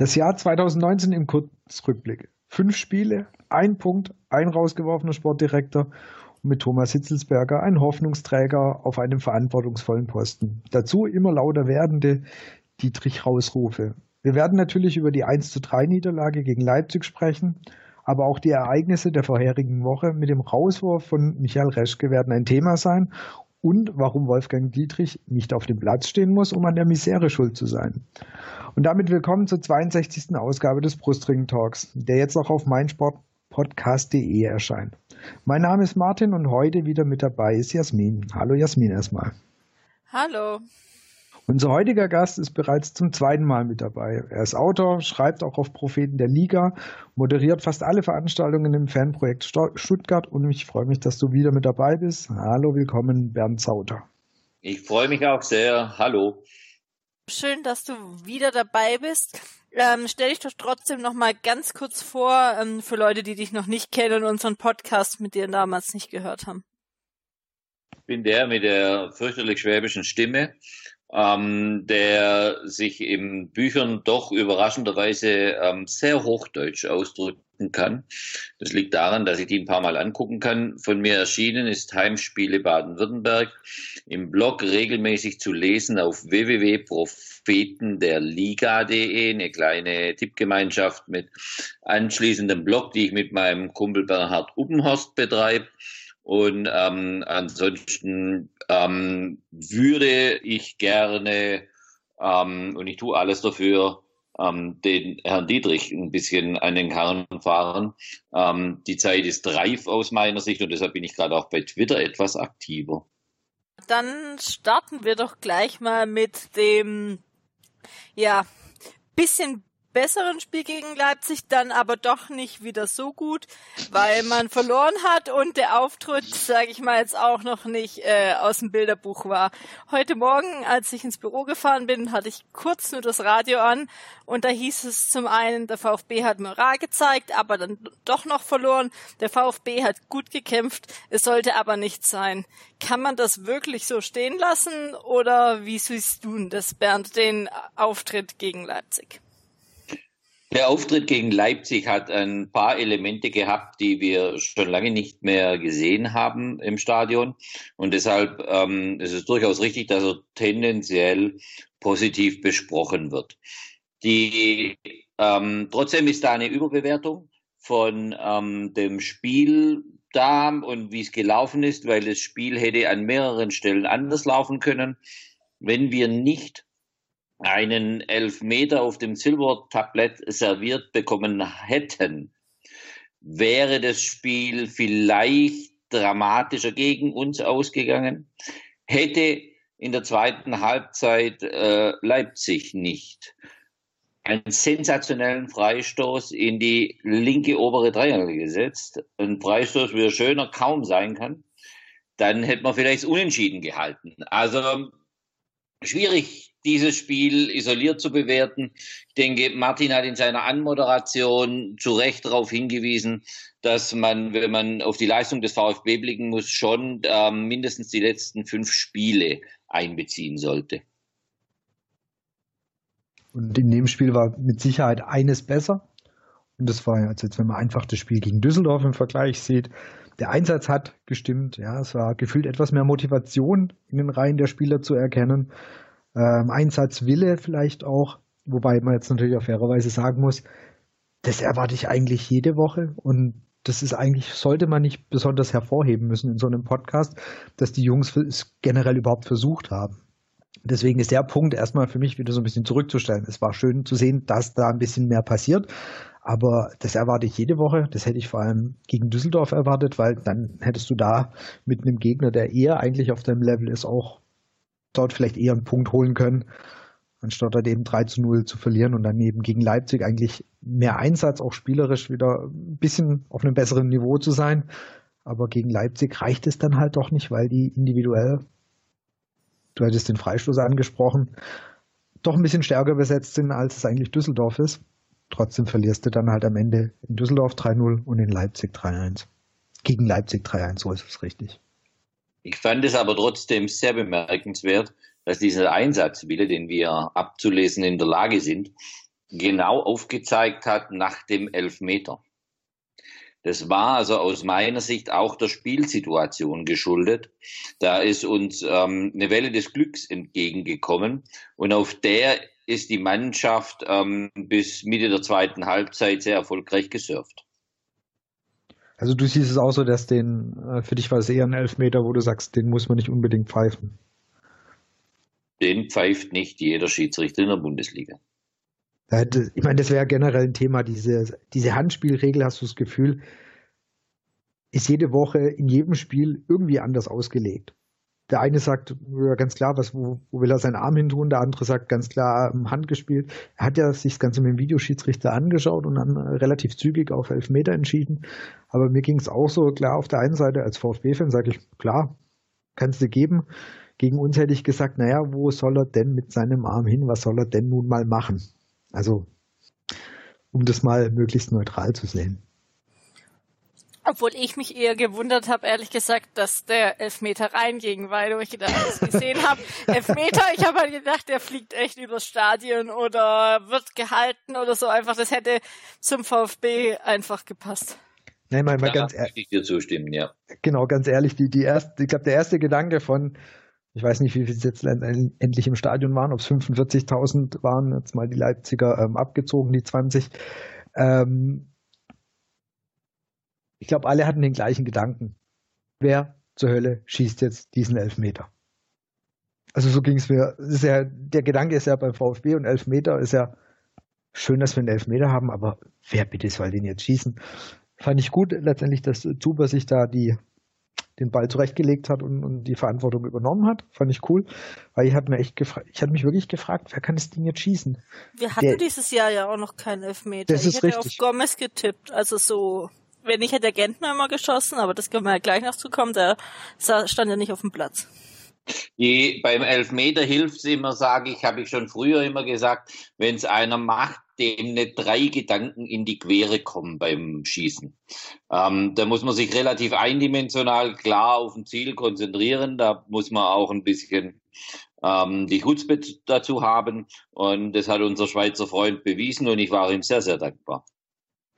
Das Jahr 2019 im Kurzrückblick. Fünf Spiele, ein Punkt, ein rausgeworfener Sportdirektor und mit Thomas Hitzelsberger ein Hoffnungsträger auf einem verantwortungsvollen Posten. Dazu immer lauter werdende Dietrich-Rausrufe. Wir werden natürlich über die 1 zu 3 Niederlage gegen Leipzig sprechen, aber auch die Ereignisse der vorherigen Woche mit dem Rauswurf von Michael Reschke werden ein Thema sein und warum Wolfgang Dietrich nicht auf dem Platz stehen muss, um an der Misere schuld zu sein. Und damit willkommen zur 62. Ausgabe des Brustring Talks, der jetzt auch auf meinsportpodcast.de erscheint. Mein Name ist Martin und heute wieder mit dabei ist Jasmin. Hallo Jasmin erstmal. Hallo. Unser heutiger Gast ist bereits zum zweiten Mal mit dabei. Er ist Autor, schreibt auch auf Propheten der Liga, moderiert fast alle Veranstaltungen im Fanprojekt Stuttgart und ich freue mich, dass du wieder mit dabei bist. Hallo, willkommen, Bernd Zauter. Ich freue mich auch sehr. Hallo. Schön, dass du wieder dabei bist. Ähm, stell dich doch trotzdem noch mal ganz kurz vor ähm, für Leute, die dich noch nicht kennen und unseren Podcast mit dir damals nicht gehört haben. Ich bin der mit der fürchterlich schwäbischen Stimme, ähm, der sich in Büchern doch überraschenderweise ähm, sehr hochdeutsch ausdrückt kann. Das liegt daran, dass ich die ein paar Mal angucken kann. Von mir erschienen ist Heimspiele Baden-Württemberg im Blog regelmäßig zu lesen auf www.prophetenderliga.de, eine kleine Tippgemeinschaft mit anschließendem Blog, die ich mit meinem Kumpel Bernhard Uppenhorst betreibe. Und ähm, ansonsten ähm, würde ich gerne, ähm, und ich tue alles dafür, ähm, den Herrn Dietrich ein bisschen an den Karren fahren. Ähm, die Zeit ist reif aus meiner Sicht und deshalb bin ich gerade auch bei Twitter etwas aktiver. Dann starten wir doch gleich mal mit dem, ja, bisschen besseren Spiel gegen Leipzig, dann aber doch nicht wieder so gut, weil man verloren hat und der Auftritt, sage ich mal jetzt auch noch nicht äh, aus dem Bilderbuch war. Heute Morgen, als ich ins Büro gefahren bin, hatte ich kurz nur das Radio an und da hieß es zum einen, der VfB hat Moral gezeigt, aber dann doch noch verloren. Der VfB hat gut gekämpft, es sollte aber nicht sein. Kann man das wirklich so stehen lassen oder wie siehst du das, Bernd, den Auftritt gegen Leipzig? Der Auftritt gegen Leipzig hat ein paar Elemente gehabt, die wir schon lange nicht mehr gesehen haben im Stadion. Und deshalb ähm, ist es durchaus richtig, dass er tendenziell positiv besprochen wird. Die, ähm, trotzdem ist da eine Überbewertung von ähm, dem Spiel da und wie es gelaufen ist, weil das Spiel hätte an mehreren Stellen anders laufen können, wenn wir nicht einen Elfmeter auf dem Silbertablett serviert bekommen hätten, wäre das Spiel vielleicht dramatischer gegen uns ausgegangen, hätte in der zweiten Halbzeit äh, Leipzig nicht einen sensationellen Freistoß in die linke obere Dreierlinie gesetzt, ein Freistoß, wie er schöner kaum sein kann, dann hätte man vielleicht unentschieden gehalten. Also schwierig dieses Spiel isoliert zu bewerten. Ich denke, Martin hat in seiner Anmoderation zu Recht darauf hingewiesen, dass man, wenn man auf die Leistung des VfB blicken muss, schon äh, mindestens die letzten fünf Spiele einbeziehen sollte. Und in dem Spiel war mit Sicherheit eines besser. Und das war also jetzt, wenn man einfach das Spiel gegen Düsseldorf im Vergleich sieht, der Einsatz hat gestimmt. Ja, es war gefühlt etwas mehr Motivation in den Reihen der Spieler zu erkennen ähm, Einsatzwille vielleicht auch, wobei man jetzt natürlich auf fairerweise sagen muss, das erwarte ich eigentlich jede Woche und das ist eigentlich, sollte man nicht besonders hervorheben müssen in so einem Podcast, dass die Jungs es generell überhaupt versucht haben. Deswegen ist der Punkt erstmal für mich wieder so ein bisschen zurückzustellen. Es war schön zu sehen, dass da ein bisschen mehr passiert, aber das erwarte ich jede Woche. Das hätte ich vor allem gegen Düsseldorf erwartet, weil dann hättest du da mit einem Gegner, der eher eigentlich auf deinem Level ist, auch dort vielleicht eher einen Punkt holen können, anstatt halt eben 3 zu 0 zu verlieren und dann eben gegen Leipzig eigentlich mehr Einsatz, auch spielerisch wieder ein bisschen auf einem besseren Niveau zu sein. Aber gegen Leipzig reicht es dann halt doch nicht, weil die individuell, du hattest den Freistoß angesprochen, doch ein bisschen stärker besetzt sind, als es eigentlich Düsseldorf ist. Trotzdem verlierst du dann halt am Ende in Düsseldorf 3-0 und in Leipzig 3-1. Gegen Leipzig 3-1, so ist es richtig. Ich fand es aber trotzdem sehr bemerkenswert, dass dieser Einsatzwille, den wir abzulesen in der Lage sind, genau aufgezeigt hat nach dem Elfmeter. Das war also aus meiner Sicht auch der Spielsituation geschuldet. Da ist uns ähm, eine Welle des Glücks entgegengekommen und auf der ist die Mannschaft ähm, bis Mitte der zweiten Halbzeit sehr erfolgreich gesurft. Also du siehst es auch so, dass den, äh, für dich war es eher ein Elfmeter, wo du sagst, den muss man nicht unbedingt pfeifen. Den pfeift nicht jeder Schiedsrichter in der Bundesliga. Ich meine, das wäre generell ein Thema, diese, diese Handspielregel, hast du das Gefühl, ist jede Woche in jedem Spiel irgendwie anders ausgelegt. Der eine sagt ja, ganz klar, was, wo, wo will er seinen Arm hin tun, der andere sagt ganz klar ähm, Hand gespielt. Er hat ja sich das Ganze mit dem Videoschiedsrichter angeschaut und dann relativ zügig auf Elfmeter entschieden. Aber mir ging es auch so, klar, auf der einen Seite als VfB-Fan sage ich, klar, kannst du geben. Gegen uns hätte ich gesagt, naja, wo soll er denn mit seinem Arm hin? Was soll er denn nun mal machen? Also, um das mal möglichst neutral zu sehen. Obwohl ich mich eher gewundert habe, ehrlich gesagt, dass der Elfmeter reinging, weil wo ich gedacht, gesehen habe, Elfmeter, ich habe halt gedacht, der fliegt echt übers Stadion oder wird gehalten oder so einfach. Das hätte zum VfB einfach gepasst. Nein, mal, mal ganz ehrlich. Ich dir zustimmen, ja. Genau, ganz ehrlich, die, die erste, ich glaube, der erste Gedanke von, ich weiß nicht, wie viele jetzt endlich im Stadion waren, ob es 45.000 waren, jetzt mal die Leipziger ähm, abgezogen, die 20. Ähm, ich glaube, alle hatten den gleichen Gedanken. Wer zur Hölle schießt jetzt diesen Elfmeter? Also so ging es mir. Ist ja, der Gedanke ist ja beim VfB und Elfmeter ist ja schön, dass wir einen Elfmeter haben, aber wer bitte soll den jetzt schießen? Fand ich gut letztendlich, dass Zuber sich da die den Ball zurechtgelegt hat und, und die Verantwortung übernommen hat. Fand ich cool, weil ich habe mir echt gefragt, ich hatte mich wirklich gefragt, wer kann das Ding jetzt schießen? Wir hatten Der, dieses Jahr ja auch noch keinen Elfmeter. Das ist ich hätte richtig. auf Gomez getippt, also so, wenn nicht hätte der Gentner immer geschossen, aber das können wir ja gleich noch zukommen, der stand ja nicht auf dem Platz. Die, beim Elfmeter hilft es immer, sage ich, habe ich schon früher immer gesagt, wenn es einer macht, dem nicht drei Gedanken in die Quere kommen beim Schießen. Ähm, da muss man sich relativ eindimensional klar auf ein Ziel konzentrieren. Da muss man auch ein bisschen ähm, die Chutzpe dazu haben. Und das hat unser Schweizer Freund bewiesen und ich war ihm sehr, sehr dankbar.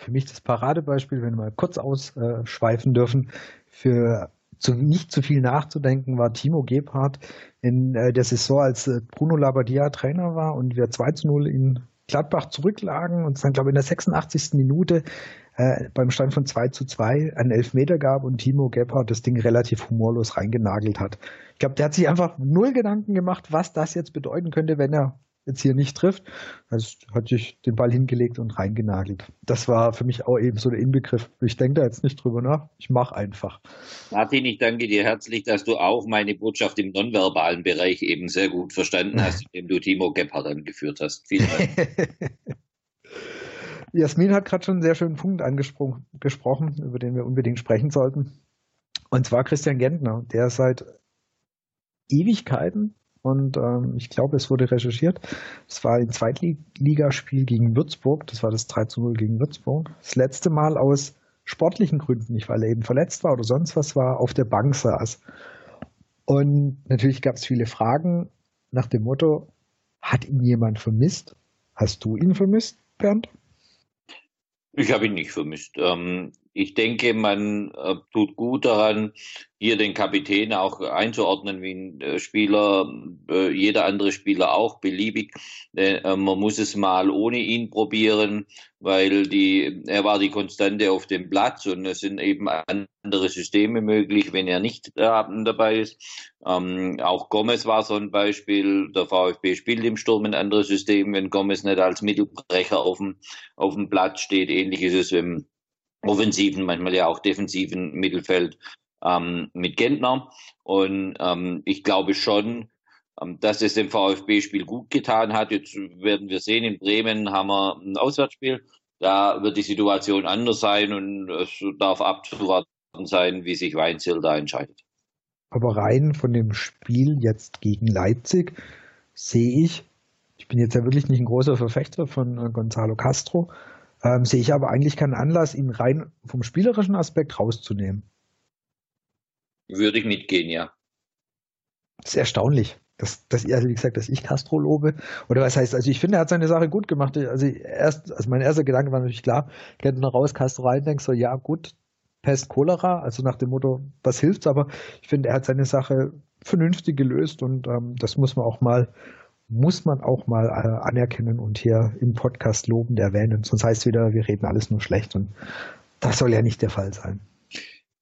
Für mich das Paradebeispiel, wenn wir mal kurz ausschweifen dürfen, für zu, nicht zu viel nachzudenken, war Timo Gebhardt in äh, der Saison, als äh, Bruno Labbadia Trainer war und wir 2 zu 0 in Gladbach zurücklagen und es dann, glaube ich, in der 86. Minute äh, beim Stand von 2 zu 2 einen Elfmeter gab und Timo Gebhardt das Ding relativ humorlos reingenagelt hat. Ich glaube, der hat sich einfach null Gedanken gemacht, was das jetzt bedeuten könnte, wenn er jetzt hier nicht trifft. Also hat sich den Ball hingelegt und reingenagelt. Das war für mich auch eben so der Inbegriff. Ich denke da jetzt nicht drüber nach. Ich mache einfach. Martin, ich danke dir herzlich, dass du auch meine Botschaft im nonverbalen Bereich eben sehr gut verstanden hast, indem du Timo Gebhardt angeführt hast. Vielen Dank. Jasmin hat gerade schon einen sehr schönen Punkt angesprochen, über den wir unbedingt sprechen sollten. Und zwar Christian Gentner, der seit Ewigkeiten und ähm, ich glaube, es wurde recherchiert. Es war ein Zweitligaspiel gegen Würzburg. Das war das 3 zu 0 gegen Würzburg. Das letzte Mal aus sportlichen Gründen, nicht weil er eben verletzt war oder sonst was war, auf der Bank saß. Und natürlich gab es viele Fragen nach dem Motto, hat ihn jemand vermisst? Hast du ihn vermisst, Bernd? Ich habe ihn nicht vermisst. Ähm, ich denke, man äh, tut gut daran, hier den Kapitän auch einzuordnen wie ein äh, Spieler, äh, jeder andere Spieler auch beliebig. Man muss es mal ohne ihn probieren, weil die, er war die Konstante auf dem Platz und es sind eben andere Systeme möglich, wenn er nicht dabei ist. Ähm, auch Gomez war so ein Beispiel. Der VfB spielt im Sturm ein anderes System, wenn Gomez nicht als Mittelbrecher auf dem, auf dem Platz steht. Ähnlich ist es im offensiven, manchmal ja auch defensiven Mittelfeld ähm, mit Gentner. Und ähm, ich glaube schon, ähm, dass es dem VfB-Spiel gut getan hat. Jetzt werden wir sehen, in Bremen haben wir ein Auswärtsspiel. Da wird die Situation anders sein und es darf abzuwarten sein, wie sich Weinziel da entscheidet. Aber rein von dem Spiel jetzt gegen Leipzig sehe ich ich bin jetzt ja wirklich nicht ein großer Verfechter von äh, Gonzalo Castro, ähm, sehe ich aber eigentlich keinen Anlass, ihn rein vom spielerischen Aspekt rauszunehmen. Würde ich mitgehen, ja. Das ist erstaunlich, dass, dass also wie gesagt, dass ich Castro lobe. Oder was heißt, also ich finde, er hat seine Sache gut gemacht. Also erst, also mein erster Gedanke war natürlich klar, geht noch raus, Castro rein, denkst so, ja gut, Pest, Cholera, also nach dem Motto, was hilft's, aber ich finde, er hat seine Sache vernünftig gelöst und ähm, das muss man auch mal muss man auch mal äh, anerkennen und hier im Podcast lobend erwähnen. Sonst heißt es wieder, wir reden alles nur schlecht und das soll ja nicht der Fall sein.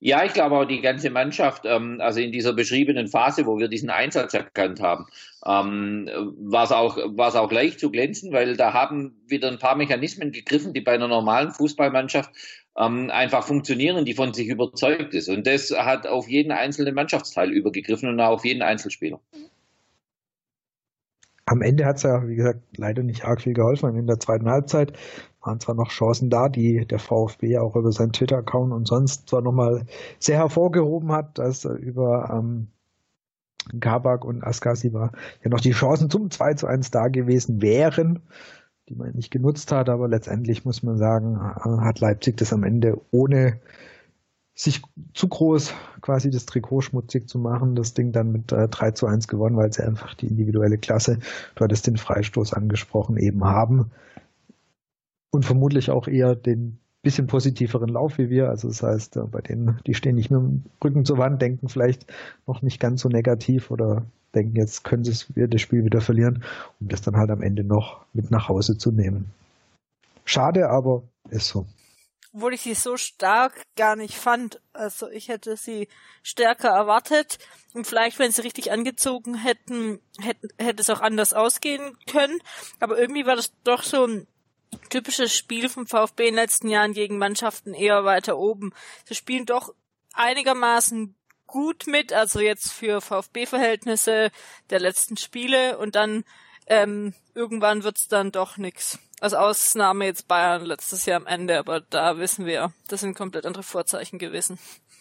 Ja, ich glaube auch die ganze Mannschaft, ähm, also in dieser beschriebenen Phase, wo wir diesen Einsatz erkannt haben, ähm, war es auch, auch leicht zu glänzen, weil da haben wieder ein paar Mechanismen gegriffen, die bei einer normalen Fußballmannschaft ähm, einfach funktionieren, die von sich überzeugt ist. Und das hat auf jeden einzelnen Mannschaftsteil übergegriffen und auch auf jeden Einzelspieler. Am Ende hat es ja, wie gesagt, leider nicht arg viel geholfen. In der zweiten Halbzeit waren zwar noch Chancen da, die der VfB auch über seinen Twitter-Account und sonst zwar nochmal sehr hervorgehoben hat, dass über ähm, Kabak und Askasi war ja noch die Chancen zum 2 zu 1 da gewesen wären die man nicht genutzt hat, aber letztendlich muss man sagen, äh, hat Leipzig das am Ende ohne sich zu groß quasi das Trikot schmutzig zu machen, das Ding dann mit äh, 3 zu 1 gewonnen, weil sie einfach die individuelle Klasse, du hattest den Freistoß angesprochen, eben haben. Und vermutlich auch eher den bisschen positiveren Lauf wie wir. Also das heißt, äh, bei denen, die stehen nicht mit dem Rücken zur Wand, denken vielleicht noch nicht ganz so negativ oder denken, jetzt können sie das Spiel wieder verlieren, um das dann halt am Ende noch mit nach Hause zu nehmen. Schade, aber ist so. Obwohl ich sie so stark gar nicht fand. Also ich hätte sie stärker erwartet. Und vielleicht, wenn sie richtig angezogen hätten, hätte, hätte es auch anders ausgehen können. Aber irgendwie war das doch so ein typisches Spiel vom VfB in den letzten Jahren gegen Mannschaften eher weiter oben. Sie spielen doch einigermaßen gut mit, also jetzt für VfB-Verhältnisse der letzten Spiele und dann ähm, irgendwann wird's dann doch nix. Als Ausnahme jetzt Bayern letztes Jahr am Ende, aber da wissen wir, das sind komplett andere Vorzeichen gewesen.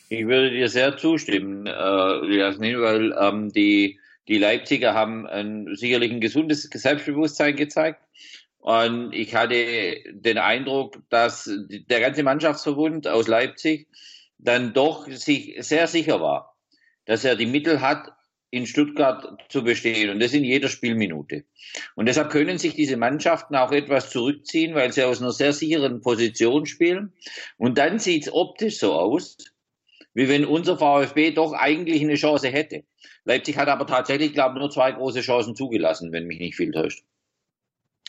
Ich würde dir sehr zustimmen, äh, Jasmin, weil ähm, die, die Leipziger haben ein, sicherlich ein gesundes Selbstbewusstsein gezeigt. Und ich hatte den Eindruck, dass der ganze Mannschaftsverbund aus Leipzig dann doch sich sehr sicher war, dass er die Mittel hat, in Stuttgart zu bestehen und das in jeder Spielminute. Und deshalb können sich diese Mannschaften auch etwas zurückziehen, weil sie aus einer sehr sicheren Position spielen. Und dann sieht es optisch so aus, wie wenn unser VfB doch eigentlich eine Chance hätte. Leipzig hat aber tatsächlich, glaube ich, nur zwei große Chancen zugelassen, wenn mich nicht viel täuscht.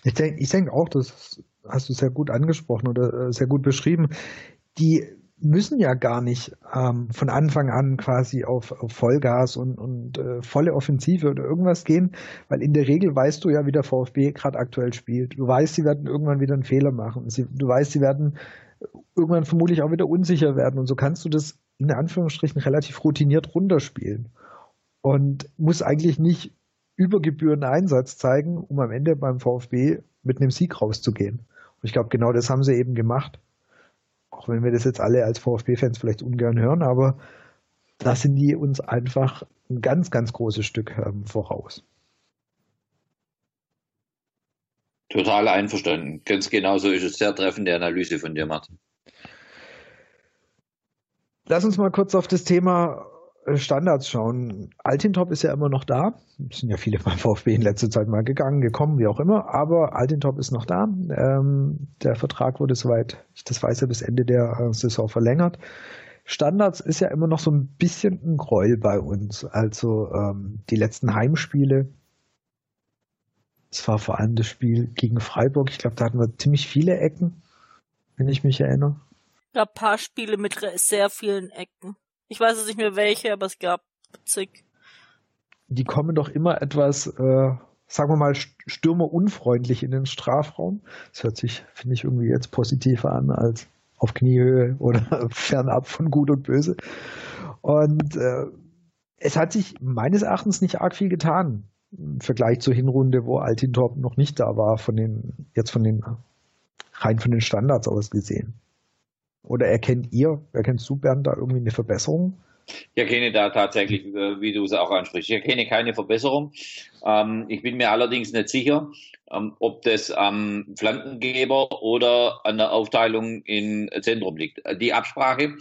Ich denke ich denk auch, das hast du sehr gut angesprochen oder äh, sehr gut beschrieben. Die müssen ja gar nicht ähm, von Anfang an quasi auf, auf Vollgas und, und äh, volle Offensive oder irgendwas gehen, weil in der Regel weißt du ja, wie der VfB gerade aktuell spielt. Du weißt, sie werden irgendwann wieder einen Fehler machen. Sie, du weißt, sie werden irgendwann vermutlich auch wieder unsicher werden und so kannst du das in Anführungsstrichen relativ routiniert runterspielen und muss eigentlich nicht über Gebühren Einsatz zeigen, um am Ende beim VfB mit einem Sieg rauszugehen. Und ich glaube, genau das haben sie eben gemacht. Auch wenn wir das jetzt alle als VfB-Fans vielleicht ungern hören, aber da sind die uns einfach ein ganz, ganz großes Stück ähm, voraus. Total einverstanden. Ganz genau so ist es. Sehr treffende Analyse von dir, Martin. Lass uns mal kurz auf das Thema Standards schauen. Altintop ist ja immer noch da. Es sind ja viele beim VfB in letzter Zeit mal gegangen, gekommen, wie auch immer. Aber Altintop ist noch da. Ähm, der Vertrag wurde soweit, ich das weiß ja, bis Ende der äh, Saison verlängert. Standards ist ja immer noch so ein bisschen ein Gräuel bei uns. Also ähm, die letzten Heimspiele. Es war vor allem das Spiel gegen Freiburg. Ich glaube, da hatten wir ziemlich viele Ecken, wenn ich mich erinnere. Ja, ein paar Spiele mit sehr vielen Ecken. Ich weiß jetzt nicht mehr welche, aber es gab zig. Die kommen doch immer etwas, äh, sagen wir mal, stürmerunfreundlich in den Strafraum. Das hört sich, finde ich, irgendwie jetzt positiver an als auf Kniehöhe oder fernab von Gut und Böse. Und äh, es hat sich meines Erachtens nicht arg viel getan im Vergleich zur Hinrunde, wo Altintorp noch nicht da war, von den, jetzt von den, rein von den Standards aus gesehen. Oder erkennt ihr, erkennst du, Bernd, da irgendwie eine Verbesserung Ich erkenne da tatsächlich, äh, wie du es auch ansprichst, ich erkenne keine Verbesserung. Ähm, ich bin mir allerdings nicht sicher, ähm, ob das am Flankengeber oder an der Aufteilung im Zentrum liegt. Die Absprache,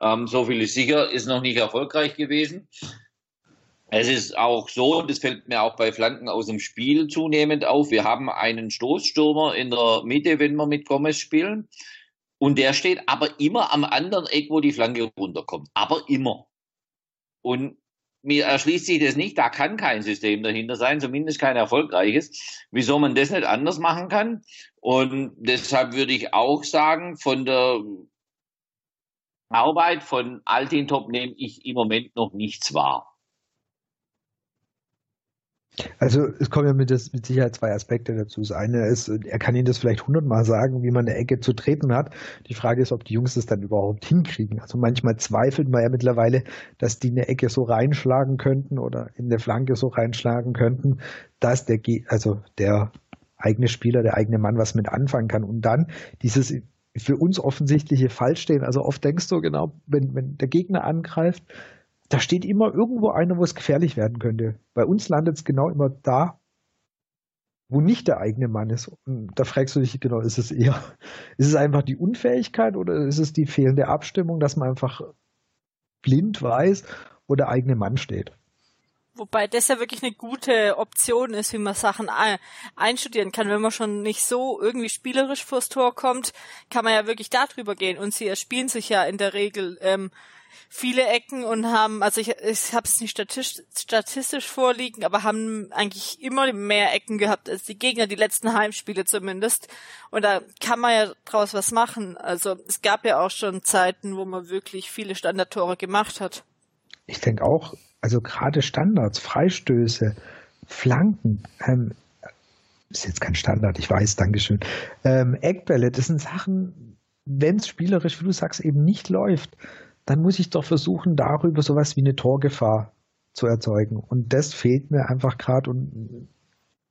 ähm, so viel ist sicher, ist noch nicht erfolgreich gewesen. Es ist auch so, und das fällt mir auch bei Flanken aus dem Spiel zunehmend auf, wir haben einen Stoßstürmer in der Mitte, wenn wir mit Gomez spielen. Und der steht aber immer am anderen Eck, wo die Flanke runterkommt. Aber immer. Und mir erschließt sich das nicht, da kann kein System dahinter sein, zumindest kein erfolgreiches, wieso man das nicht anders machen kann. Und deshalb würde ich auch sagen, von der Arbeit von Altintop nehme ich im Moment noch nichts wahr. Also es kommen ja mit, das, mit Sicherheit zwei Aspekte dazu. Das eine ist, er kann Ihnen das vielleicht hundertmal sagen, wie man eine Ecke zu treten hat. Die Frage ist, ob die Jungs das dann überhaupt hinkriegen. Also manchmal zweifelt man ja mittlerweile, dass die eine Ecke so reinschlagen könnten oder in der Flanke so reinschlagen könnten, dass der, also der eigene Spieler, der eigene Mann was mit anfangen kann. Und dann dieses für uns offensichtliche Falschstehen. Also oft denkst du genau, wenn, wenn der Gegner angreift, da steht immer irgendwo einer, wo es gefährlich werden könnte. Bei uns landet es genau immer da, wo nicht der eigene Mann ist. Und da fragst du dich genau, ist es eher, ist es einfach die Unfähigkeit oder ist es die fehlende Abstimmung, dass man einfach blind weiß, wo der eigene Mann steht? Wobei das ja wirklich eine gute Option ist, wie man Sachen einstudieren kann. Wenn man schon nicht so irgendwie spielerisch vors Tor kommt, kann man ja wirklich darüber gehen. Und sie erspielen sich ja in der Regel ähm, viele Ecken und haben, also ich, ich habe es nicht statistisch, statistisch vorliegen, aber haben eigentlich immer mehr Ecken gehabt als die Gegner, die letzten Heimspiele zumindest. Und da kann man ja draus was machen. Also es gab ja auch schon Zeiten, wo man wirklich viele Standardtore gemacht hat. Ich denke auch, also gerade Standards, Freistöße, Flanken, ähm, ist jetzt kein Standard, ich weiß, Dankeschön. Ähm, Eckbälle, das sind Sachen, wenn es spielerisch, wie du sagst, eben nicht läuft, dann muss ich doch versuchen, darüber sowas wie eine Torgefahr zu erzeugen. Und das fehlt mir einfach gerade. Und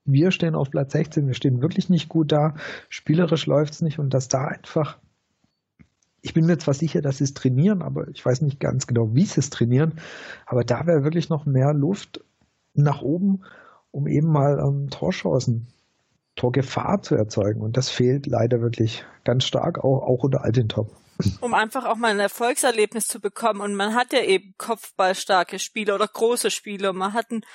wir stehen auf Platz 16, wir stehen wirklich nicht gut da. Spielerisch läuft es nicht und dass da einfach. Ich bin mir zwar sicher, dass sie es trainieren, aber ich weiß nicht ganz genau, wie sie es trainieren. Aber da wäre wirklich noch mehr Luft nach oben, um eben mal ähm, Torchancen, Torgefahr zu erzeugen. Und das fehlt leider wirklich ganz stark, auch, auch unter Altintop um einfach auch mal ein Erfolgserlebnis zu bekommen. Und man hat ja eben kopfballstarke Spieler oder große Spieler. Man hat einen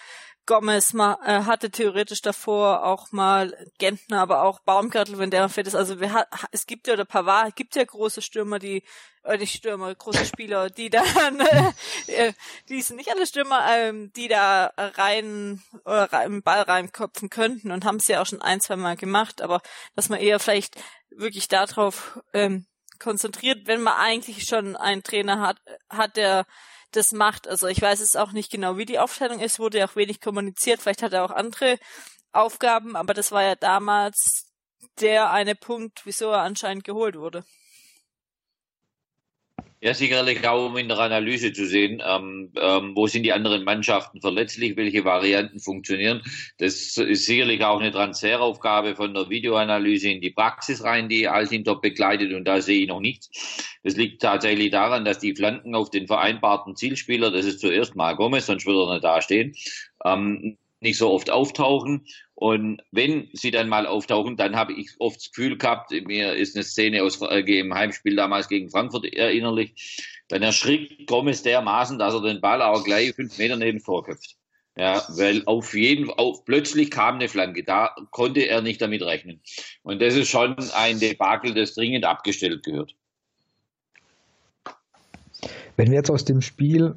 Gomez, man äh, hatte theoretisch davor auch mal Gentner, aber auch Baumgartel, wenn der fit ist. Also wir hat, es gibt ja oder Pavard, gibt ja große Stürmer, die oder nicht Stürmer, große Spieler, die dann äh, die sind nicht alle Stürmer, ähm, die da rein oder rein, Ball reinkopfen könnten und haben es ja auch schon ein, zwei Mal gemacht, aber dass man eher vielleicht wirklich darauf ähm, konzentriert, wenn man eigentlich schon einen Trainer hat, hat der das macht. Also ich weiß es auch nicht genau, wie die Aufteilung ist, wurde ja auch wenig kommuniziert. Vielleicht hat er auch andere Aufgaben, aber das war ja damals der eine Punkt, wieso er anscheinend geholt wurde. Ja, sicherlich auch, um in der Analyse zu sehen, ähm, ähm, wo sind die anderen Mannschaften verletzlich, welche Varianten funktionieren. Das ist sicherlich auch eine Transferaufgabe von der Videoanalyse in die Praxis rein, die Altintop begleitet und da sehe ich noch nichts. Das liegt tatsächlich daran, dass die Flanken auf den vereinbarten Zielspieler, das ist zuerst mal Gomez, sonst würde er nicht dastehen, ähm, nicht so oft auftauchen. Und wenn sie dann mal auftauchen, dann habe ich oft das Gefühl gehabt, mir ist eine Szene aus äh, im Heimspiel damals gegen Frankfurt erinnerlich, dann erschrickt Gomez dermaßen, dass er den Ball auch gleich fünf Meter neben vorköpft. Ja, weil auf jeden auf plötzlich kam eine Flanke, da konnte er nicht damit rechnen. Und das ist schon ein Debakel, das dringend abgestellt gehört. Wenn wir jetzt aus dem Spiel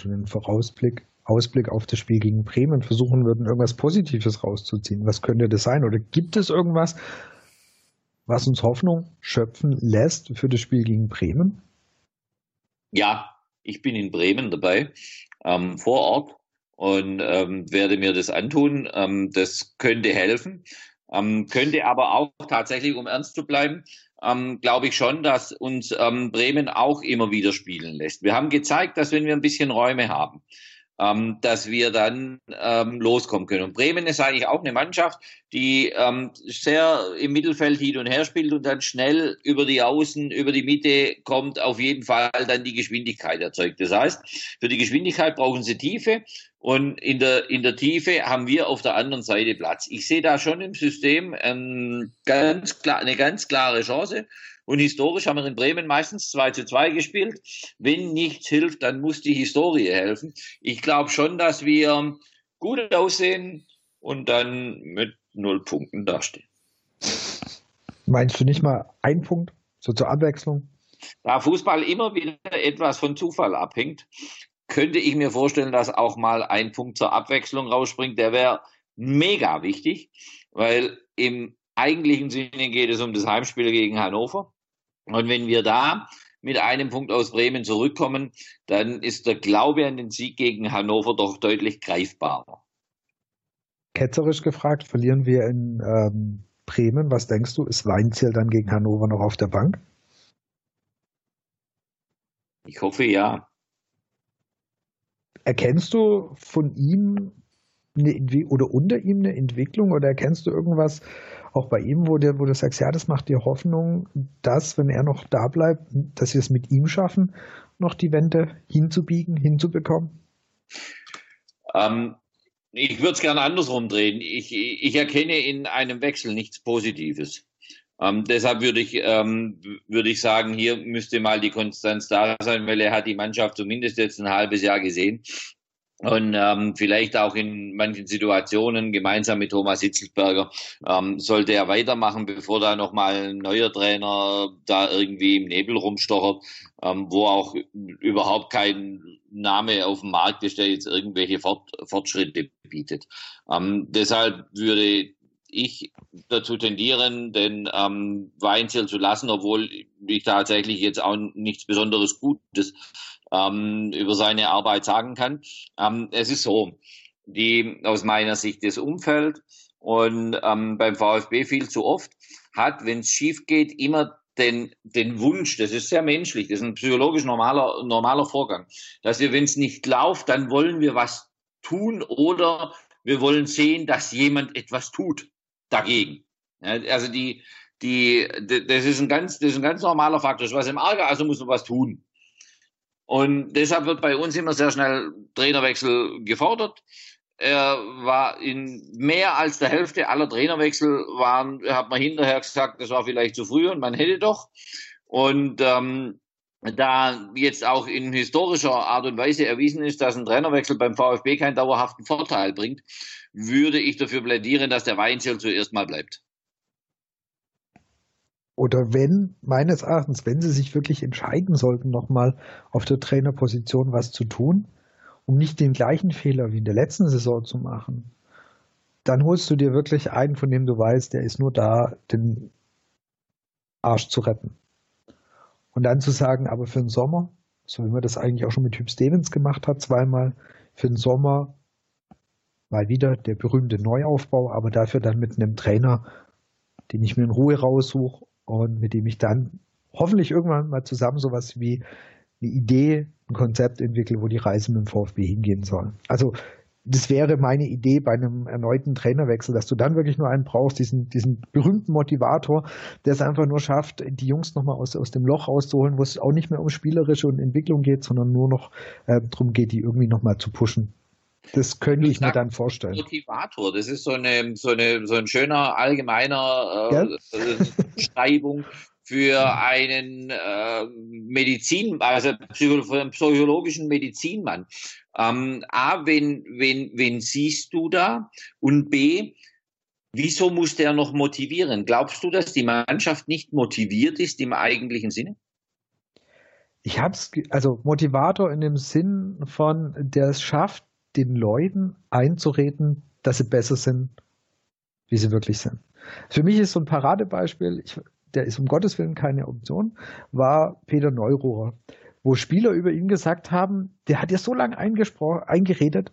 schon einen Vorausblick Ausblick auf das Spiel gegen Bremen versuchen würden, irgendwas Positives rauszuziehen. Was könnte das sein? Oder gibt es irgendwas, was uns Hoffnung schöpfen lässt für das Spiel gegen Bremen? Ja, ich bin in Bremen dabei, ähm, vor Ort und ähm, werde mir das antun. Ähm, das könnte helfen, ähm, könnte aber auch tatsächlich, um ernst zu bleiben, ähm, glaube ich schon, dass uns ähm, Bremen auch immer wieder spielen lässt. Wir haben gezeigt, dass wenn wir ein bisschen Räume haben, ähm, dass wir dann ähm, loskommen können. Und Bremen ist eigentlich auch eine Mannschaft, die ähm, sehr im Mittelfeld hin und her spielt und dann schnell über die Außen, über die Mitte kommt, auf jeden Fall dann die Geschwindigkeit erzeugt. Das heißt, für die Geschwindigkeit brauchen sie Tiefe und in der, in der Tiefe haben wir auf der anderen Seite Platz. Ich sehe da schon im System ähm, ganz klar, eine ganz klare Chance. Und historisch haben wir in Bremen meistens 2 zu 2 gespielt. Wenn nichts hilft, dann muss die Historie helfen. Ich glaube schon, dass wir gut aussehen und dann mit null Punkten dastehen. Meinst du nicht mal ein Punkt, so zur Abwechslung? Da Fußball immer wieder etwas von Zufall abhängt, könnte ich mir vorstellen, dass auch mal ein Punkt zur Abwechslung rausspringt. Der wäre mega wichtig, weil im eigentlichen Sinne geht es um das Heimspiel gegen Hannover. Und wenn wir da mit einem Punkt aus Bremen zurückkommen, dann ist der Glaube an den Sieg gegen Hannover doch deutlich greifbarer. Ketzerisch gefragt, verlieren wir in ähm, Bremen. Was denkst du? Ist Weinziel dann gegen Hannover noch auf der Bank? Ich hoffe ja. Erkennst du von ihm eine, oder unter ihm eine Entwicklung oder erkennst du irgendwas, auch bei ihm, wo, der, wo du sagst, ja, das macht dir Hoffnung, dass, wenn er noch da bleibt, dass wir es mit ihm schaffen, noch die Wende hinzubiegen, hinzubekommen? Ähm, ich würde es gerne andersrum drehen. Ich, ich erkenne in einem Wechsel nichts Positives. Ähm, deshalb würde ich, ähm, würde ich sagen, hier müsste mal die Konstanz da sein, weil er hat die Mannschaft zumindest jetzt ein halbes Jahr gesehen und ähm, vielleicht auch in manchen Situationen gemeinsam mit Thomas Hitzelsberger ähm, sollte er weitermachen, bevor da nochmal ein neuer Trainer da irgendwie im Nebel rumstochert, ähm, wo auch überhaupt kein Name auf dem Markt ist, der jetzt irgendwelche Fort Fortschritte bietet. Ähm, deshalb würde ich dazu tendieren, den ähm, Weinzel zu lassen, obwohl ich tatsächlich jetzt auch nichts Besonderes Gutes ähm, über seine Arbeit sagen kann. Ähm, es ist so, die aus meiner Sicht das Umfeld und ähm, beim VfB viel zu oft hat, wenn es schief geht, immer den, den Wunsch, das ist sehr menschlich, das ist ein psychologisch normaler, normaler Vorgang, dass wir, wenn es nicht läuft, dann wollen wir was tun oder wir wollen sehen, dass jemand etwas tut dagegen. Ja, also die, die, das ist ein ganz, das ist ein ganz normaler Faktor. Das ist was im Ärger, also muss man was tun. Und deshalb wird bei uns immer sehr schnell Trainerwechsel gefordert. Er war in mehr als der Hälfte aller Trainerwechsel waren, hat man hinterher gesagt, das war vielleicht zu früh und man hätte doch. Und ähm, da jetzt auch in historischer Art und Weise erwiesen ist, dass ein Trainerwechsel beim VfB keinen dauerhaften Vorteil bringt, würde ich dafür plädieren, dass der Weinziel zuerst mal bleibt oder wenn, meines Erachtens, wenn sie sich wirklich entscheiden sollten, nochmal auf der Trainerposition was zu tun, um nicht den gleichen Fehler wie in der letzten Saison zu machen, dann holst du dir wirklich einen, von dem du weißt, der ist nur da, den Arsch zu retten. Und dann zu sagen, aber für den Sommer, so wie man das eigentlich auch schon mit Typ Stevens gemacht hat, zweimal, für den Sommer mal wieder der berühmte Neuaufbau, aber dafür dann mit einem Trainer, den ich mir in Ruhe raussuche und mit dem ich dann hoffentlich irgendwann mal zusammen sowas wie eine Idee, ein Konzept entwickle, wo die Reise mit dem VfB hingehen soll. Also das wäre meine Idee bei einem erneuten Trainerwechsel, dass du dann wirklich nur einen brauchst, diesen, diesen berühmten Motivator, der es einfach nur schafft, die Jungs nochmal aus, aus dem Loch rauszuholen, wo es auch nicht mehr um spielerische und Entwicklung geht, sondern nur noch äh, darum geht, die irgendwie nochmal zu pushen. Das könnte ich mir dann vorstellen. Motivator, das ist so eine, so eine, so ein schöner allgemeiner äh, äh Beschreibung für einen äh, Medizin, also psychologischen Medizinmann. Ähm, A, wen, wen, wen siehst du da? Und B, wieso muss der noch motivieren? Glaubst du, dass die Mannschaft nicht motiviert ist im eigentlichen Sinne? Ich hab's, also Motivator in dem Sinn von, der es schafft, den Leuten einzureden, dass sie besser sind, wie sie wirklich sind. Für mich ist so ein Paradebeispiel, ich, der ist um Gottes Willen keine Option, war Peter Neururer, wo Spieler über ihn gesagt haben, der hat dir so lange eingeredet,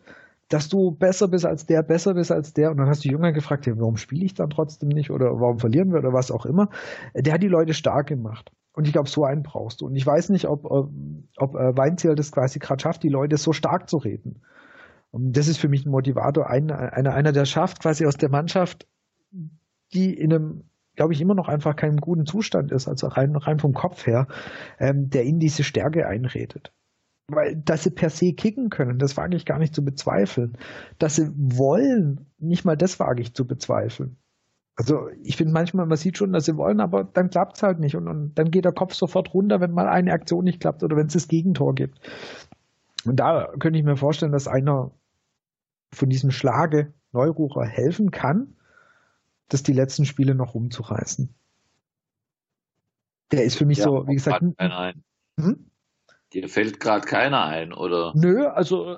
dass du besser bist als der, besser bist als der. Und dann hast du Jünger gefragt, ja, warum spiele ich dann trotzdem nicht oder warum verlieren wir oder was auch immer. Der hat die Leute stark gemacht. Und ich glaube, so einen brauchst du. Und ich weiß nicht, ob, ob, ob äh, Weinziel das quasi gerade schafft, die Leute so stark zu reden. Und das ist für mich ein Motivator, einer, einer, der schafft, quasi aus der Mannschaft die in einem, glaube ich, immer noch einfach keinem guten Zustand ist, also rein, rein vom Kopf her, ähm, der ihnen diese Stärke einredet. Weil, dass sie per se kicken können, das wage ich gar nicht zu bezweifeln. Dass sie wollen, nicht mal das wage ich zu bezweifeln. Also ich finde manchmal, man sieht schon, dass sie wollen, aber dann klappt es halt nicht. Und, und, dann geht der Kopf sofort runter, wenn mal eine Aktion nicht klappt oder wenn es das Gegentor gibt. Und da könnte ich mir vorstellen, dass einer von diesem Schlage Neururer helfen kann, das die letzten Spiele noch rumzureißen. Der ist für mich ja, so, wie gesagt. Hm? Dir fällt gerade keiner ein, oder? Nö, also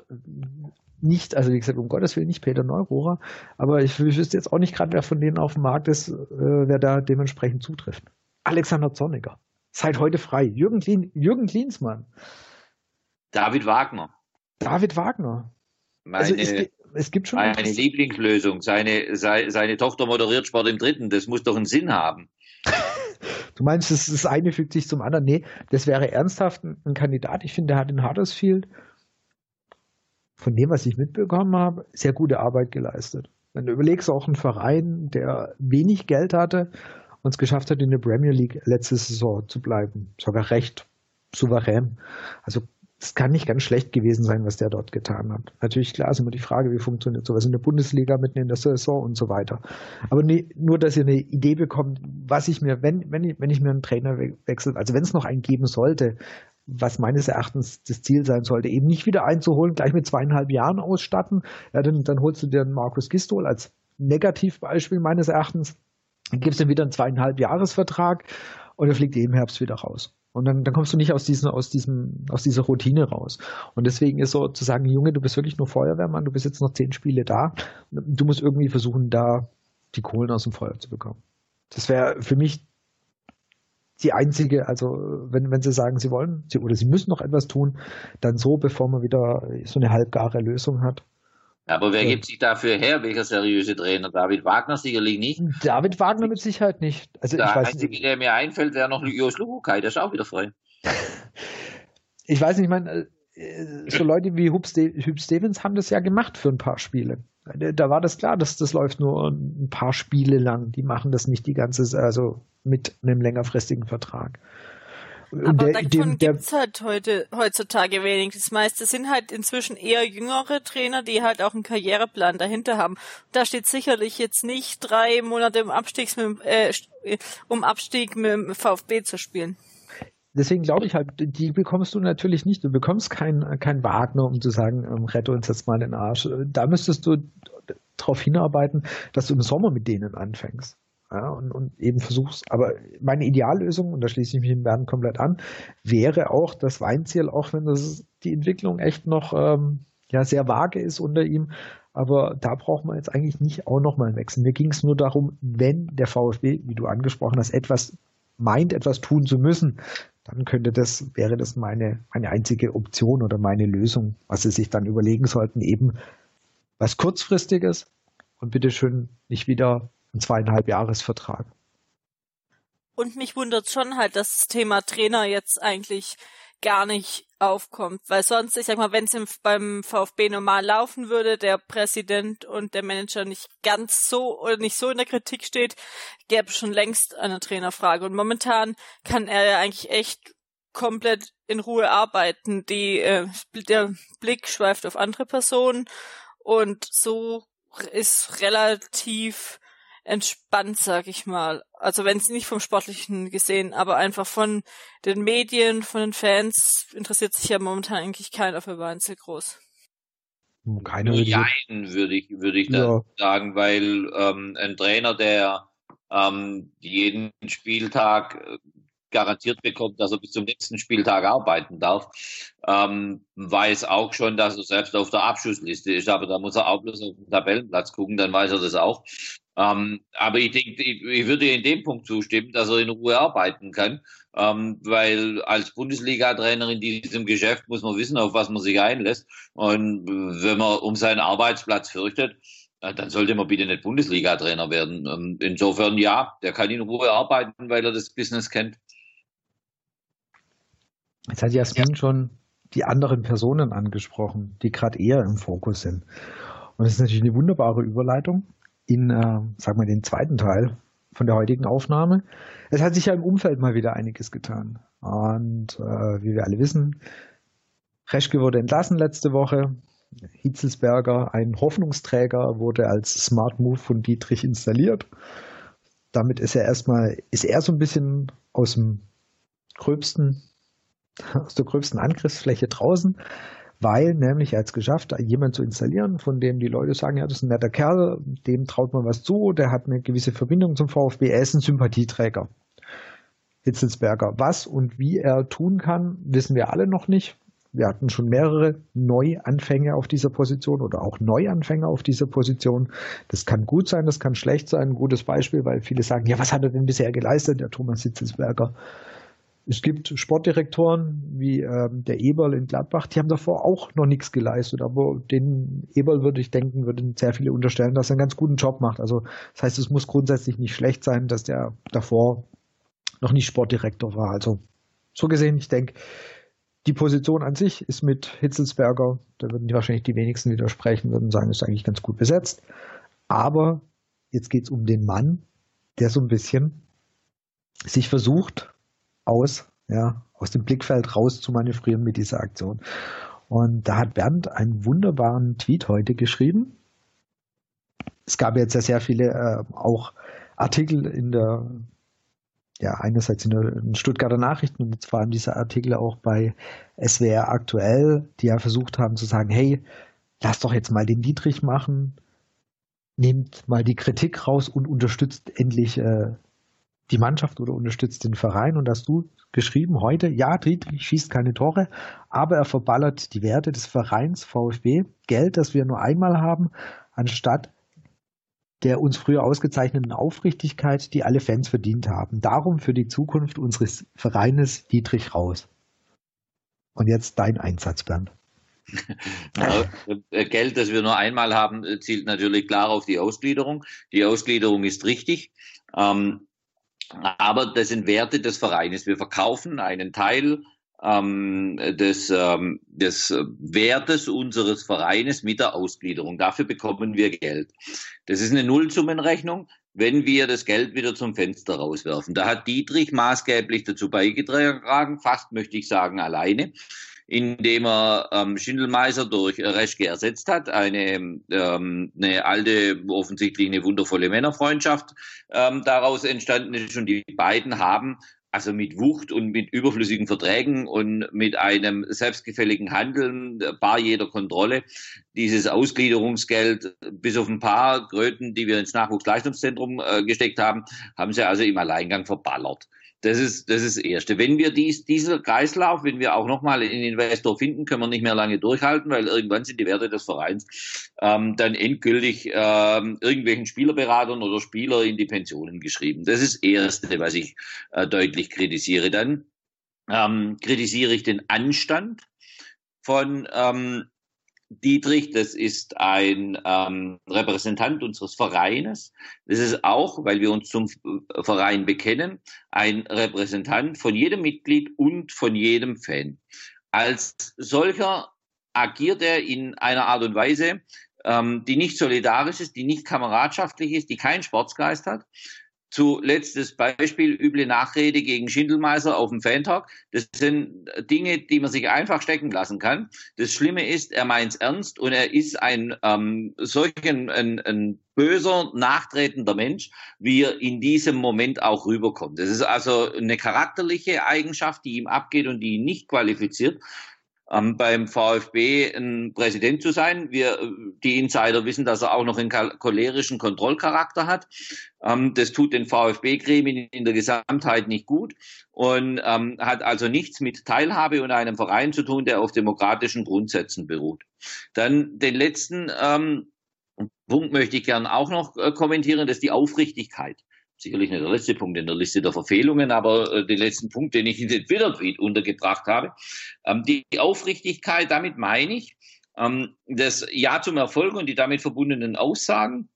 nicht, also wie gesagt, um Gottes Willen nicht Peter Neurohrer, aber ich, ich wüsste jetzt auch nicht gerade, wer von denen auf dem Markt ist, äh, wer da dementsprechend zutrifft. Alexander Zorniger. Seid heute frei. Jürgen, Klien, Jürgen Klinsmann. David Wagner. David Wagner. Meine, also es, es gibt schon meine Lieblingslösung. Seine, seine, seine Tochter moderiert Sport im Dritten. Das muss doch einen Sinn haben. Du meinst, das, das eine fügt sich zum anderen? Nee, das wäre ernsthaft ein, ein Kandidat. Ich finde, der hat in Huddersfield von dem, was ich mitbekommen habe, sehr gute Arbeit geleistet. Wenn du überlegst, auch ein Verein, der wenig Geld hatte und es geschafft hat, in der Premier League letzte Saison zu bleiben. Sogar recht souverän. Also es kann nicht ganz schlecht gewesen sein, was der dort getan hat. Natürlich, klar, ist immer die Frage, wie funktioniert sowas in der Bundesliga mitten in der Saison und so weiter. Aber nee, nur, dass ihr eine Idee bekommt, was ich mir, wenn, wenn, ich, wenn ich mir einen Trainer wechsle, also wenn es noch einen geben sollte, was meines Erachtens das Ziel sein sollte, eben nicht wieder einzuholen, gleich mit zweieinhalb Jahren ausstatten, ja, dann, dann holst du dir einen Markus Gistol als Negativbeispiel meines Erachtens, dann gibst du ihm wieder einen zweieinhalb Jahresvertrag und er fliegt eben Herbst wieder raus. Und dann, dann kommst du nicht aus, diesen, aus, diesem, aus dieser Routine raus. Und deswegen ist so zu sagen, Junge, du bist wirklich nur Feuerwehrmann, du bist jetzt noch zehn Spiele da. Du musst irgendwie versuchen, da die Kohlen aus dem Feuer zu bekommen. Das wäre für mich die einzige, also wenn, wenn sie sagen, sie wollen sie, oder sie müssen noch etwas tun, dann so, bevor man wieder so eine halbgare Lösung hat. Aber wer ja. gibt sich dafür her? Welcher seriöse Trainer? David Wagner sicherlich nicht. David Wagner mit Sicherheit nicht. Also der ich weiß einzige, nicht. der mir einfällt, wäre noch Jos Lukai, der ist auch wieder frei. ich weiß nicht, ich meine, äh, so Leute wie Hub, Stevens haben das ja gemacht für ein paar Spiele. Da war das klar, dass das läuft nur ein paar Spiele lang. Die machen das nicht die ganze, also mit einem längerfristigen Vertrag. Aber der, davon gibt es halt heute, heutzutage wenig. Das meiste sind halt inzwischen eher jüngere Trainer, die halt auch einen Karriereplan dahinter haben. Da steht sicherlich jetzt nicht drei Monate im Abstiegs mit, äh, um Abstieg mit dem VfB zu spielen. Deswegen glaube ich halt, die bekommst du natürlich nicht. Du bekommst keinen kein Wagner, um zu sagen, ähm, rette uns jetzt mal den Arsch. Da müsstest du darauf hinarbeiten, dass du im Sommer mit denen anfängst. Ja, und, und eben versuchst, aber meine Ideallösung, und da schließe ich mich in Bernd komplett an, wäre auch das Weinziel, auch wenn das die Entwicklung echt noch ähm, ja, sehr vage ist unter ihm, aber da braucht man jetzt eigentlich nicht auch nochmal einen Wechsel. Mir ging es nur darum, wenn der VfB, wie du angesprochen hast, etwas meint, etwas tun zu müssen, dann könnte das, wäre das meine, meine einzige Option oder meine Lösung, was sie sich dann überlegen sollten, eben was kurzfristiges und bitteschön nicht wieder ein zweieinhalb Jahresvertrag. Und mich wundert schon halt, dass das Thema Trainer jetzt eigentlich gar nicht aufkommt, weil sonst, ich sag mal, wenn es beim VfB normal laufen würde, der Präsident und der Manager nicht ganz so oder nicht so in der Kritik steht, gäbe es schon längst eine Trainerfrage. Und momentan kann er ja eigentlich echt komplett in Ruhe arbeiten. Die, äh, der Blick schweift auf andere Personen und so ist relativ entspannt, sag ich mal. Also wenn es nicht vom Sportlichen gesehen, aber einfach von den Medien, von den Fans interessiert sich ja momentan eigentlich keiner für Weinzel groß. Keine Nein, würde ich, würde ich ja. sagen, weil ähm, ein Trainer, der ähm, jeden Spieltag äh, garantiert bekommt, dass er bis zum nächsten Spieltag arbeiten darf, ähm, weiß auch schon, dass er selbst auf der Abschussliste ist, aber da muss er auch bloß auf den Tabellenplatz gucken, dann weiß er das auch. Ähm, aber ich denke, ich, ich, würde in dem Punkt zustimmen, dass er in Ruhe arbeiten kann, ähm, weil als Bundesliga-Trainer in diesem Geschäft muss man wissen, auf was man sich einlässt. Und wenn man um seinen Arbeitsplatz fürchtet, äh, dann sollte man bitte nicht Bundesliga-Trainer werden. Ähm, insofern ja, der kann in Ruhe arbeiten, weil er das Business kennt. Jetzt hat Jasmin ja. schon die anderen Personen angesprochen, die gerade eher im Fokus sind. Und das ist natürlich eine wunderbare Überleitung in, äh, sag mal, den zweiten Teil von der heutigen Aufnahme. Es hat sich ja im Umfeld mal wieder einiges getan. Und äh, wie wir alle wissen, Reschke wurde entlassen letzte Woche. Hitzelsberger, ein Hoffnungsträger, wurde als Smart Move von Dietrich installiert. Damit ist er erstmal, ist er so ein bisschen aus dem gröbsten, aus der gröbsten Angriffsfläche draußen, weil nämlich er hat es geschafft, jemanden zu installieren, von dem die Leute sagen, ja, das ist ein netter Kerl, dem traut man was zu, der hat eine gewisse Verbindung zum VfB, er ist ein Sympathieträger. Hitzelsberger. Was und wie er tun kann, wissen wir alle noch nicht. Wir hatten schon mehrere Neuanfänge auf dieser Position oder auch Neuanfänger auf dieser Position. Das kann gut sein, das kann schlecht sein. Ein gutes Beispiel, weil viele sagen, ja, was hat er denn bisher geleistet, der Thomas Hitzelsberger? Es gibt Sportdirektoren wie ähm, der Eberl in Gladbach, die haben davor auch noch nichts geleistet, aber den Eberl würde ich denken, würden sehr viele unterstellen, dass er einen ganz guten Job macht. Also das heißt, es muss grundsätzlich nicht schlecht sein, dass der davor noch nicht Sportdirektor war. Also so gesehen, ich denke, die Position an sich ist mit Hitzelsberger, da würden die wahrscheinlich die wenigsten widersprechen, würden sagen, ist eigentlich ganz gut besetzt. Aber jetzt geht es um den Mann, der so ein bisschen sich versucht, aus, ja, aus dem Blickfeld raus zu manövrieren mit dieser Aktion. Und da hat Bernd einen wunderbaren Tweet heute geschrieben. Es gab jetzt ja sehr viele äh, auch Artikel in der ja, einerseits in den Stuttgarter Nachrichten und vor allem dieser Artikel auch bei SWR aktuell, die ja versucht haben zu sagen, hey, lass doch jetzt mal den Dietrich machen, nehmt mal die Kritik raus und unterstützt endlich äh, die Mannschaft oder unterstützt den Verein. Und hast du geschrieben heute, ja, Dietrich schießt keine Tore, aber er verballert die Werte des Vereins VfB, Geld, das wir nur einmal haben, anstatt der uns früher ausgezeichneten Aufrichtigkeit, die alle Fans verdient haben. Darum für die Zukunft unseres Vereines Dietrich raus. Und jetzt dein Einsatz, Bernd. Äh, Geld, das wir nur einmal haben, zielt natürlich klar auf die Ausgliederung. Die Ausgliederung ist richtig. Ähm, aber das sind Werte des Vereines. Wir verkaufen einen Teil ähm, des, ähm, des Wertes unseres Vereines mit der Ausgliederung. Dafür bekommen wir Geld. Das ist eine Nullsummenrechnung, wenn wir das Geld wieder zum Fenster rauswerfen. Da hat Dietrich maßgeblich dazu beigetragen, fast möchte ich sagen alleine, indem er ähm, Schindelmeiser durch Reschke ersetzt hat, eine, ähm, eine alte, offensichtlich eine wundervolle Männerfreundschaft ähm, daraus entstanden ist und die beiden haben also mit Wucht und mit überflüssigen Verträgen und mit einem selbstgefälligen Handeln, bar jeder Kontrolle, dieses Ausgliederungsgeld bis auf ein paar Kröten, die wir ins Nachwuchsleistungszentrum äh, gesteckt haben, haben sie also im Alleingang verballert. Das ist das ist Erste. Wenn wir dies, dieser Kreislauf, wenn wir auch nochmal einen Investor finden, können wir nicht mehr lange durchhalten, weil irgendwann sind die Werte des Vereins ähm, dann endgültig ähm, irgendwelchen Spielerberatern oder Spieler in die Pensionen geschrieben. Das ist das Erste, was ich äh, deutlich kritisiere. Dann ähm, kritisiere ich den Anstand von ähm, Dietrich, das ist ein ähm, Repräsentant unseres Vereines. Das ist auch, weil wir uns zum Verein bekennen, ein Repräsentant von jedem Mitglied und von jedem Fan. Als solcher agiert er in einer Art und Weise, ähm, die nicht solidarisch ist, die nicht kameradschaftlich ist, die keinen Sportsgeist hat, Zuletzt das Beispiel üble Nachrede gegen Schindelmeiser auf dem Fantag. Das sind Dinge, die man sich einfach stecken lassen kann. Das Schlimme ist, er meint es ernst und er ist ein ähm, solchen ein, ein böser, nachtretender Mensch, wie er in diesem Moment auch rüberkommt. Das ist also eine charakterliche Eigenschaft, die ihm abgeht und die ihn nicht qualifiziert ähm, beim VfB ein Präsident zu sein. Wir, die Insider wissen, dass er auch noch einen cholerischen Kontrollcharakter hat. Ähm, das tut den VfB-Gremien in der Gesamtheit nicht gut und ähm, hat also nichts mit Teilhabe und einem Verein zu tun, der auf demokratischen Grundsätzen beruht. Dann den letzten ähm, Punkt möchte ich gern auch noch äh, kommentieren, das ist die Aufrichtigkeit sicherlich nicht der letzte Punkt in der Liste der Verfehlungen, aber äh, den letzten Punkt, den ich in den Twitter-Tweet untergebracht habe. Ähm, die Aufrichtigkeit, damit meine ich, ähm, das Ja zum Erfolg und die damit verbundenen Aussagen.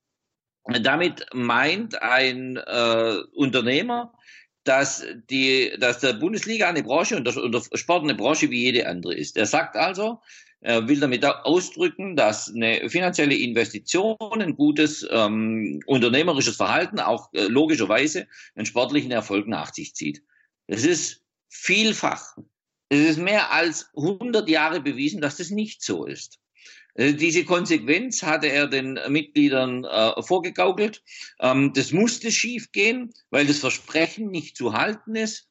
Damit meint ein äh, Unternehmer, dass die, dass der Bundesliga eine Branche und der, und der Sport eine Branche wie jede andere ist. Er sagt also, will damit ausdrücken, dass eine finanzielle Investition, ein gutes ähm, unternehmerisches Verhalten auch äh, logischerweise einen sportlichen Erfolg nach sich zieht. Es ist vielfach, es ist mehr als 100 Jahre bewiesen, dass das nicht so ist. Äh, diese Konsequenz hatte er den Mitgliedern äh, vorgegaukelt. Ähm, das musste schiefgehen, weil das Versprechen nicht zu halten ist.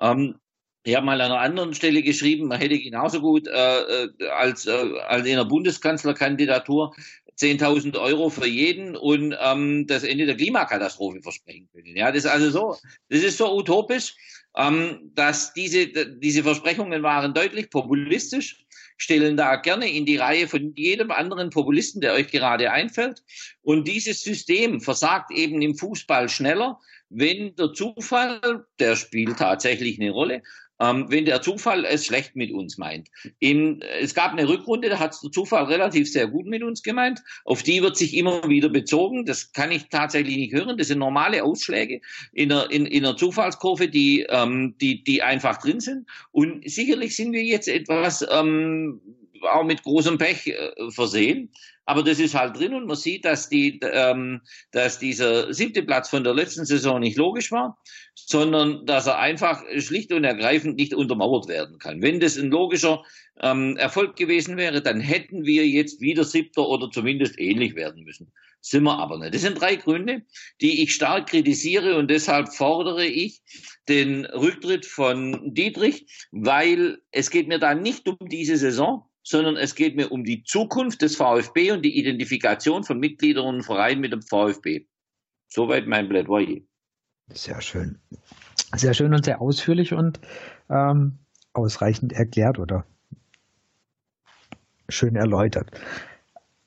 Ähm, ich habe mal an einer anderen Stelle geschrieben, man hätte genauso gut äh, äh als, äh, als in der Bundeskanzlerkandidatur 10.000 Euro für jeden und ähm, das Ende der Klimakatastrophe versprechen können. Ja, das ist also so, das ist so utopisch, ähm, dass diese, diese Versprechungen waren deutlich populistisch, stellen da gerne in die Reihe von jedem anderen Populisten, der euch gerade einfällt. Und dieses System versagt eben im Fußball schneller, wenn der Zufall, der spielt tatsächlich eine Rolle, ähm, wenn der Zufall es schlecht mit uns meint. In, es gab eine Rückrunde, da hat der Zufall relativ sehr gut mit uns gemeint. Auf die wird sich immer wieder bezogen. Das kann ich tatsächlich nicht hören. Das sind normale Ausschläge in einer, in, in einer Zufallskurve, die, ähm, die, die einfach drin sind. Und sicherlich sind wir jetzt etwas ähm, auch mit großem Pech äh, versehen. Aber das ist halt drin und man sieht, dass, die, ähm, dass dieser siebte Platz von der letzten Saison nicht logisch war, sondern dass er einfach schlicht und ergreifend nicht untermauert werden kann. Wenn das ein logischer ähm, Erfolg gewesen wäre, dann hätten wir jetzt wieder siebter oder zumindest ähnlich werden müssen. Sind wir aber nicht. Das sind drei Gründe, die ich stark kritisiere und deshalb fordere ich den Rücktritt von Dietrich, weil es geht mir da nicht um diese Saison, sondern es geht mir um die Zukunft des VfB und die Identifikation von Mitgliedern und Vereinen mit dem VfB. Soweit mein Plädoyer. Sehr schön. Sehr schön und sehr ausführlich und ähm, ausreichend erklärt oder schön erläutert.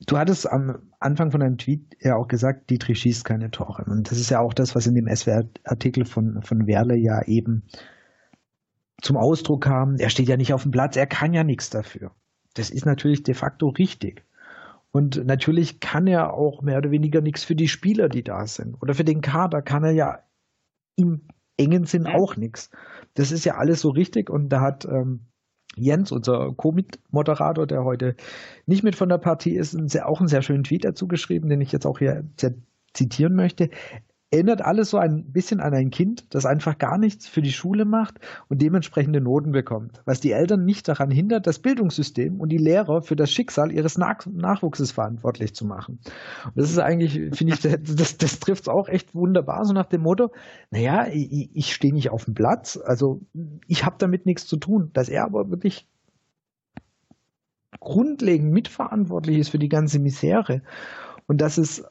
Du hattest am Anfang von deinem Tweet ja auch gesagt, Dietrich schießt keine Tore. Und das ist ja auch das, was in dem SWR-Artikel von, von Werle ja eben zum Ausdruck kam. Er steht ja nicht auf dem Platz, er kann ja nichts dafür. Das ist natürlich de facto richtig. Und natürlich kann er auch mehr oder weniger nichts für die Spieler, die da sind. Oder für den Kader kann er ja im engen Sinn auch nichts. Das ist ja alles so richtig und da hat ähm, Jens, unser Co-Moderator, der heute nicht mit von der Partie ist, ein sehr, auch einen sehr schönen Tweet dazu geschrieben, den ich jetzt auch hier zitieren möchte erinnert alles so ein bisschen an ein Kind, das einfach gar nichts für die Schule macht und dementsprechende Noten bekommt, was die Eltern nicht daran hindert, das Bildungssystem und die Lehrer für das Schicksal ihres Nach Nachwuchses verantwortlich zu machen. Und das ist eigentlich, finde ich, das, das trifft es auch echt wunderbar, so nach dem Motto, naja, ich, ich stehe nicht auf dem Platz, also ich habe damit nichts zu tun, dass er aber wirklich grundlegend mitverantwortlich ist für die ganze Misere und dass es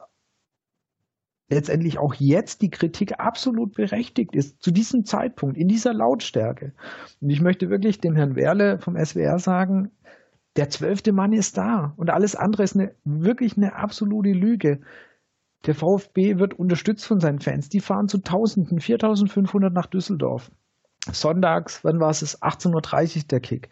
letztendlich auch jetzt die Kritik absolut berechtigt ist, zu diesem Zeitpunkt, in dieser Lautstärke. Und ich möchte wirklich dem Herrn Werle vom SWR sagen, der zwölfte Mann ist da und alles andere ist eine, wirklich eine absolute Lüge. Der VfB wird unterstützt von seinen Fans. Die fahren zu Tausenden, 4500 nach Düsseldorf. Sonntags, wann war es? 18.30 Uhr der Kick.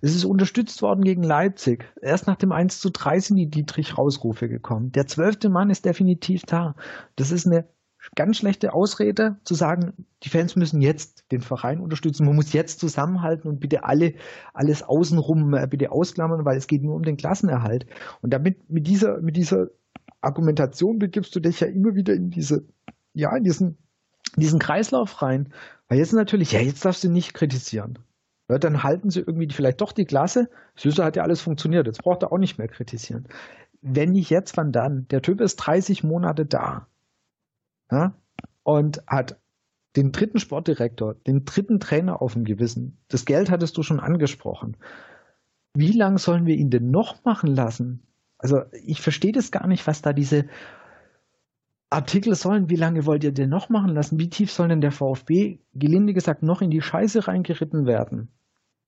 Es ist unterstützt worden gegen Leipzig. Erst nach dem 1 zu 3 sind die Dietrich-Rausrufe gekommen. Der zwölfte Mann ist definitiv da. Das ist eine ganz schlechte Ausrede, zu sagen, die Fans müssen jetzt den Verein unterstützen. Man muss jetzt zusammenhalten und bitte alle, alles außenrum äh, bitte ausklammern, weil es geht nur um den Klassenerhalt. Und damit, mit dieser, mit dieser Argumentation begibst du dich ja immer wieder in diese, ja, in diesen, in diesen Kreislauf rein. Weil jetzt natürlich, ja, jetzt darfst du nicht kritisieren. Ja, dann halten sie irgendwie vielleicht doch die Klasse. Süße hat ja alles funktioniert. Jetzt braucht er auch nicht mehr kritisieren. Wenn nicht jetzt, wann dann? Der Typ ist 30 Monate da. Ja? Und hat den dritten Sportdirektor, den dritten Trainer auf dem Gewissen. Das Geld hattest du schon angesprochen. Wie lange sollen wir ihn denn noch machen lassen? Also ich verstehe das gar nicht, was da diese Artikel sollen, wie lange wollt ihr denn noch machen lassen? Wie tief soll denn der VfB, gelinde gesagt, noch in die Scheiße reingeritten werden?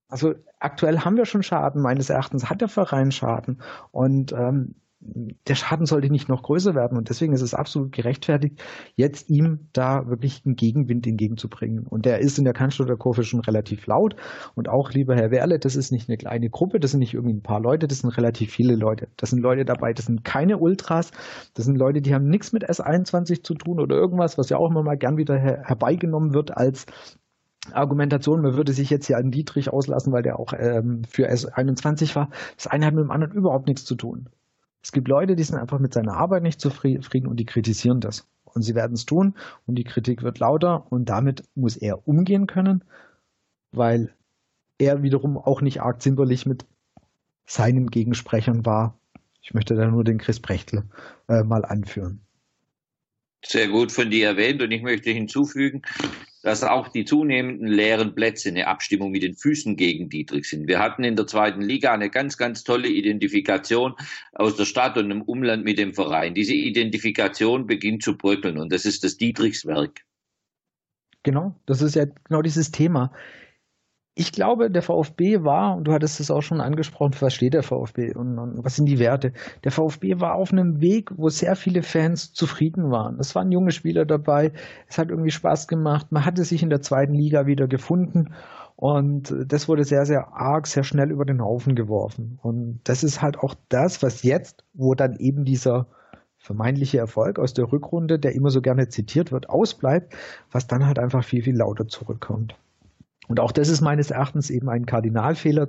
Also aktuell haben wir schon Schaden, meines Erachtens hat der Verein Schaden. Und ähm, der Schaden sollte nicht noch größer werden und deswegen ist es absolut gerechtfertigt, jetzt ihm da wirklich einen Gegenwind entgegenzubringen. Und der ist in der Cannstatter Kurve schon relativ laut und auch, lieber Herr Werle, das ist nicht eine kleine Gruppe, das sind nicht irgendwie ein paar Leute, das sind relativ viele Leute. Das sind Leute dabei, das sind keine Ultras, das sind Leute, die haben nichts mit S21 zu tun oder irgendwas, was ja auch immer mal gern wieder her herbeigenommen wird als Argumentation, man würde sich jetzt hier an Dietrich auslassen, weil der auch ähm, für S21 war. Das eine hat mit dem anderen überhaupt nichts zu tun. Es gibt Leute, die sind einfach mit seiner Arbeit nicht zufrieden und die kritisieren das. Und sie werden es tun und die Kritik wird lauter und damit muss er umgehen können, weil er wiederum auch nicht arg zimperlich mit seinen Gegensprechern war. Ich möchte da nur den Chris Brechtel äh, mal anführen. Sehr gut von dir erwähnt und ich möchte hinzufügen, dass auch die zunehmenden leeren Plätze eine Abstimmung mit den Füßen gegen Dietrich sind. Wir hatten in der zweiten Liga eine ganz, ganz tolle Identifikation aus der Stadt und im Umland mit dem Verein. Diese Identifikation beginnt zu bröckeln und das ist das Dietrichswerk. Genau, das ist ja genau dieses Thema ich glaube, der VfB war, und du hattest es auch schon angesprochen, was steht der VfB und, und, was sind die Werte? Der VfB war auf einem Weg, wo sehr viele Fans zufrieden waren. Es waren junge Spieler dabei, es hat irgendwie Spaß gemacht, man hatte sich in der zweiten Liga wieder gefunden und das wurde sehr, sehr arg, sehr schnell über den Haufen geworfen. Und das ist halt auch das, was jetzt, wo dann eben dieser vermeintliche Erfolg aus der Rückrunde, der immer so gerne zitiert wird, ausbleibt, was dann halt einfach viel, viel lauter zurückkommt. Und auch das ist meines Erachtens eben ein Kardinalfehler,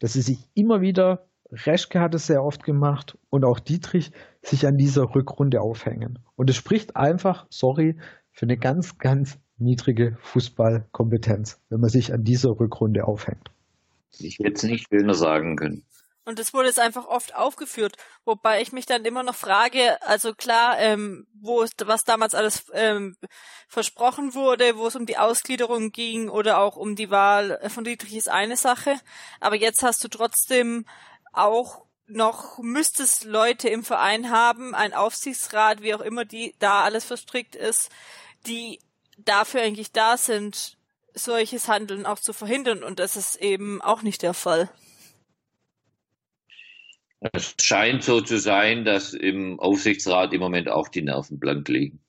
dass sie sich immer wieder, Reschke hat es sehr oft gemacht und auch Dietrich sich an dieser Rückrunde aufhängen. Und es spricht einfach, sorry, für eine ganz, ganz niedrige Fußballkompetenz, wenn man sich an dieser Rückrunde aufhängt. Ich hätte es nicht schöner sagen können. Und das wurde jetzt einfach oft aufgeführt, wobei ich mich dann immer noch frage, also klar, ähm, wo was damals alles ähm, versprochen wurde, wo es um die Ausgliederung ging oder auch um die Wahl von Dietrich ist eine Sache, aber jetzt hast du trotzdem auch noch müsstest Leute im Verein haben, ein Aufsichtsrat, wie auch immer die da alles verstrickt ist, die dafür eigentlich da sind, solches Handeln auch zu verhindern und das ist eben auch nicht der Fall. Es scheint so zu sein, dass im Aufsichtsrat im Moment auch die Nerven blank liegen.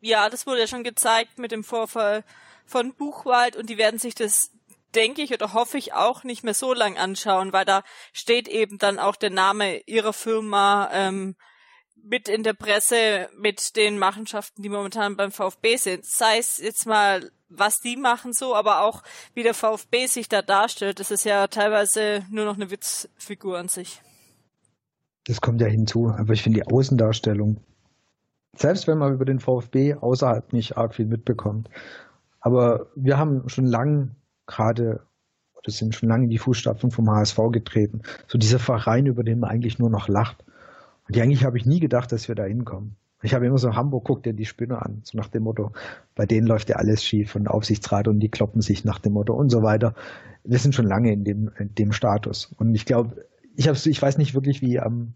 Ja, das wurde ja schon gezeigt mit dem Vorfall von Buchwald und die werden sich das, denke ich oder hoffe ich, auch nicht mehr so lang anschauen, weil da steht eben dann auch der Name ihrer Firma ähm, mit in der Presse mit den Machenschaften, die momentan beim VfB sind. Sei es jetzt mal was die machen so, aber auch wie der VfB sich da darstellt, das ist ja teilweise nur noch eine Witzfigur an sich. Das kommt ja hinzu, aber ich finde die Außendarstellung, selbst wenn man über den VfB außerhalb nicht arg viel mitbekommt, aber wir haben schon lange gerade, oder sind schon lange in die Fußstapfen vom HSV getreten, so dieser Verein, über den man eigentlich nur noch lacht. Und eigentlich habe ich nie gedacht, dass wir da hinkommen. Ich habe immer so, Hamburg guckt dir die Spinner an, so nach dem Motto, bei denen läuft ja alles schief und Aufsichtsrat und die kloppen sich nach dem Motto und so weiter. Wir sind schon lange in dem, in dem Status. Und ich glaube, ich habe ich weiß nicht wirklich, wie ähm,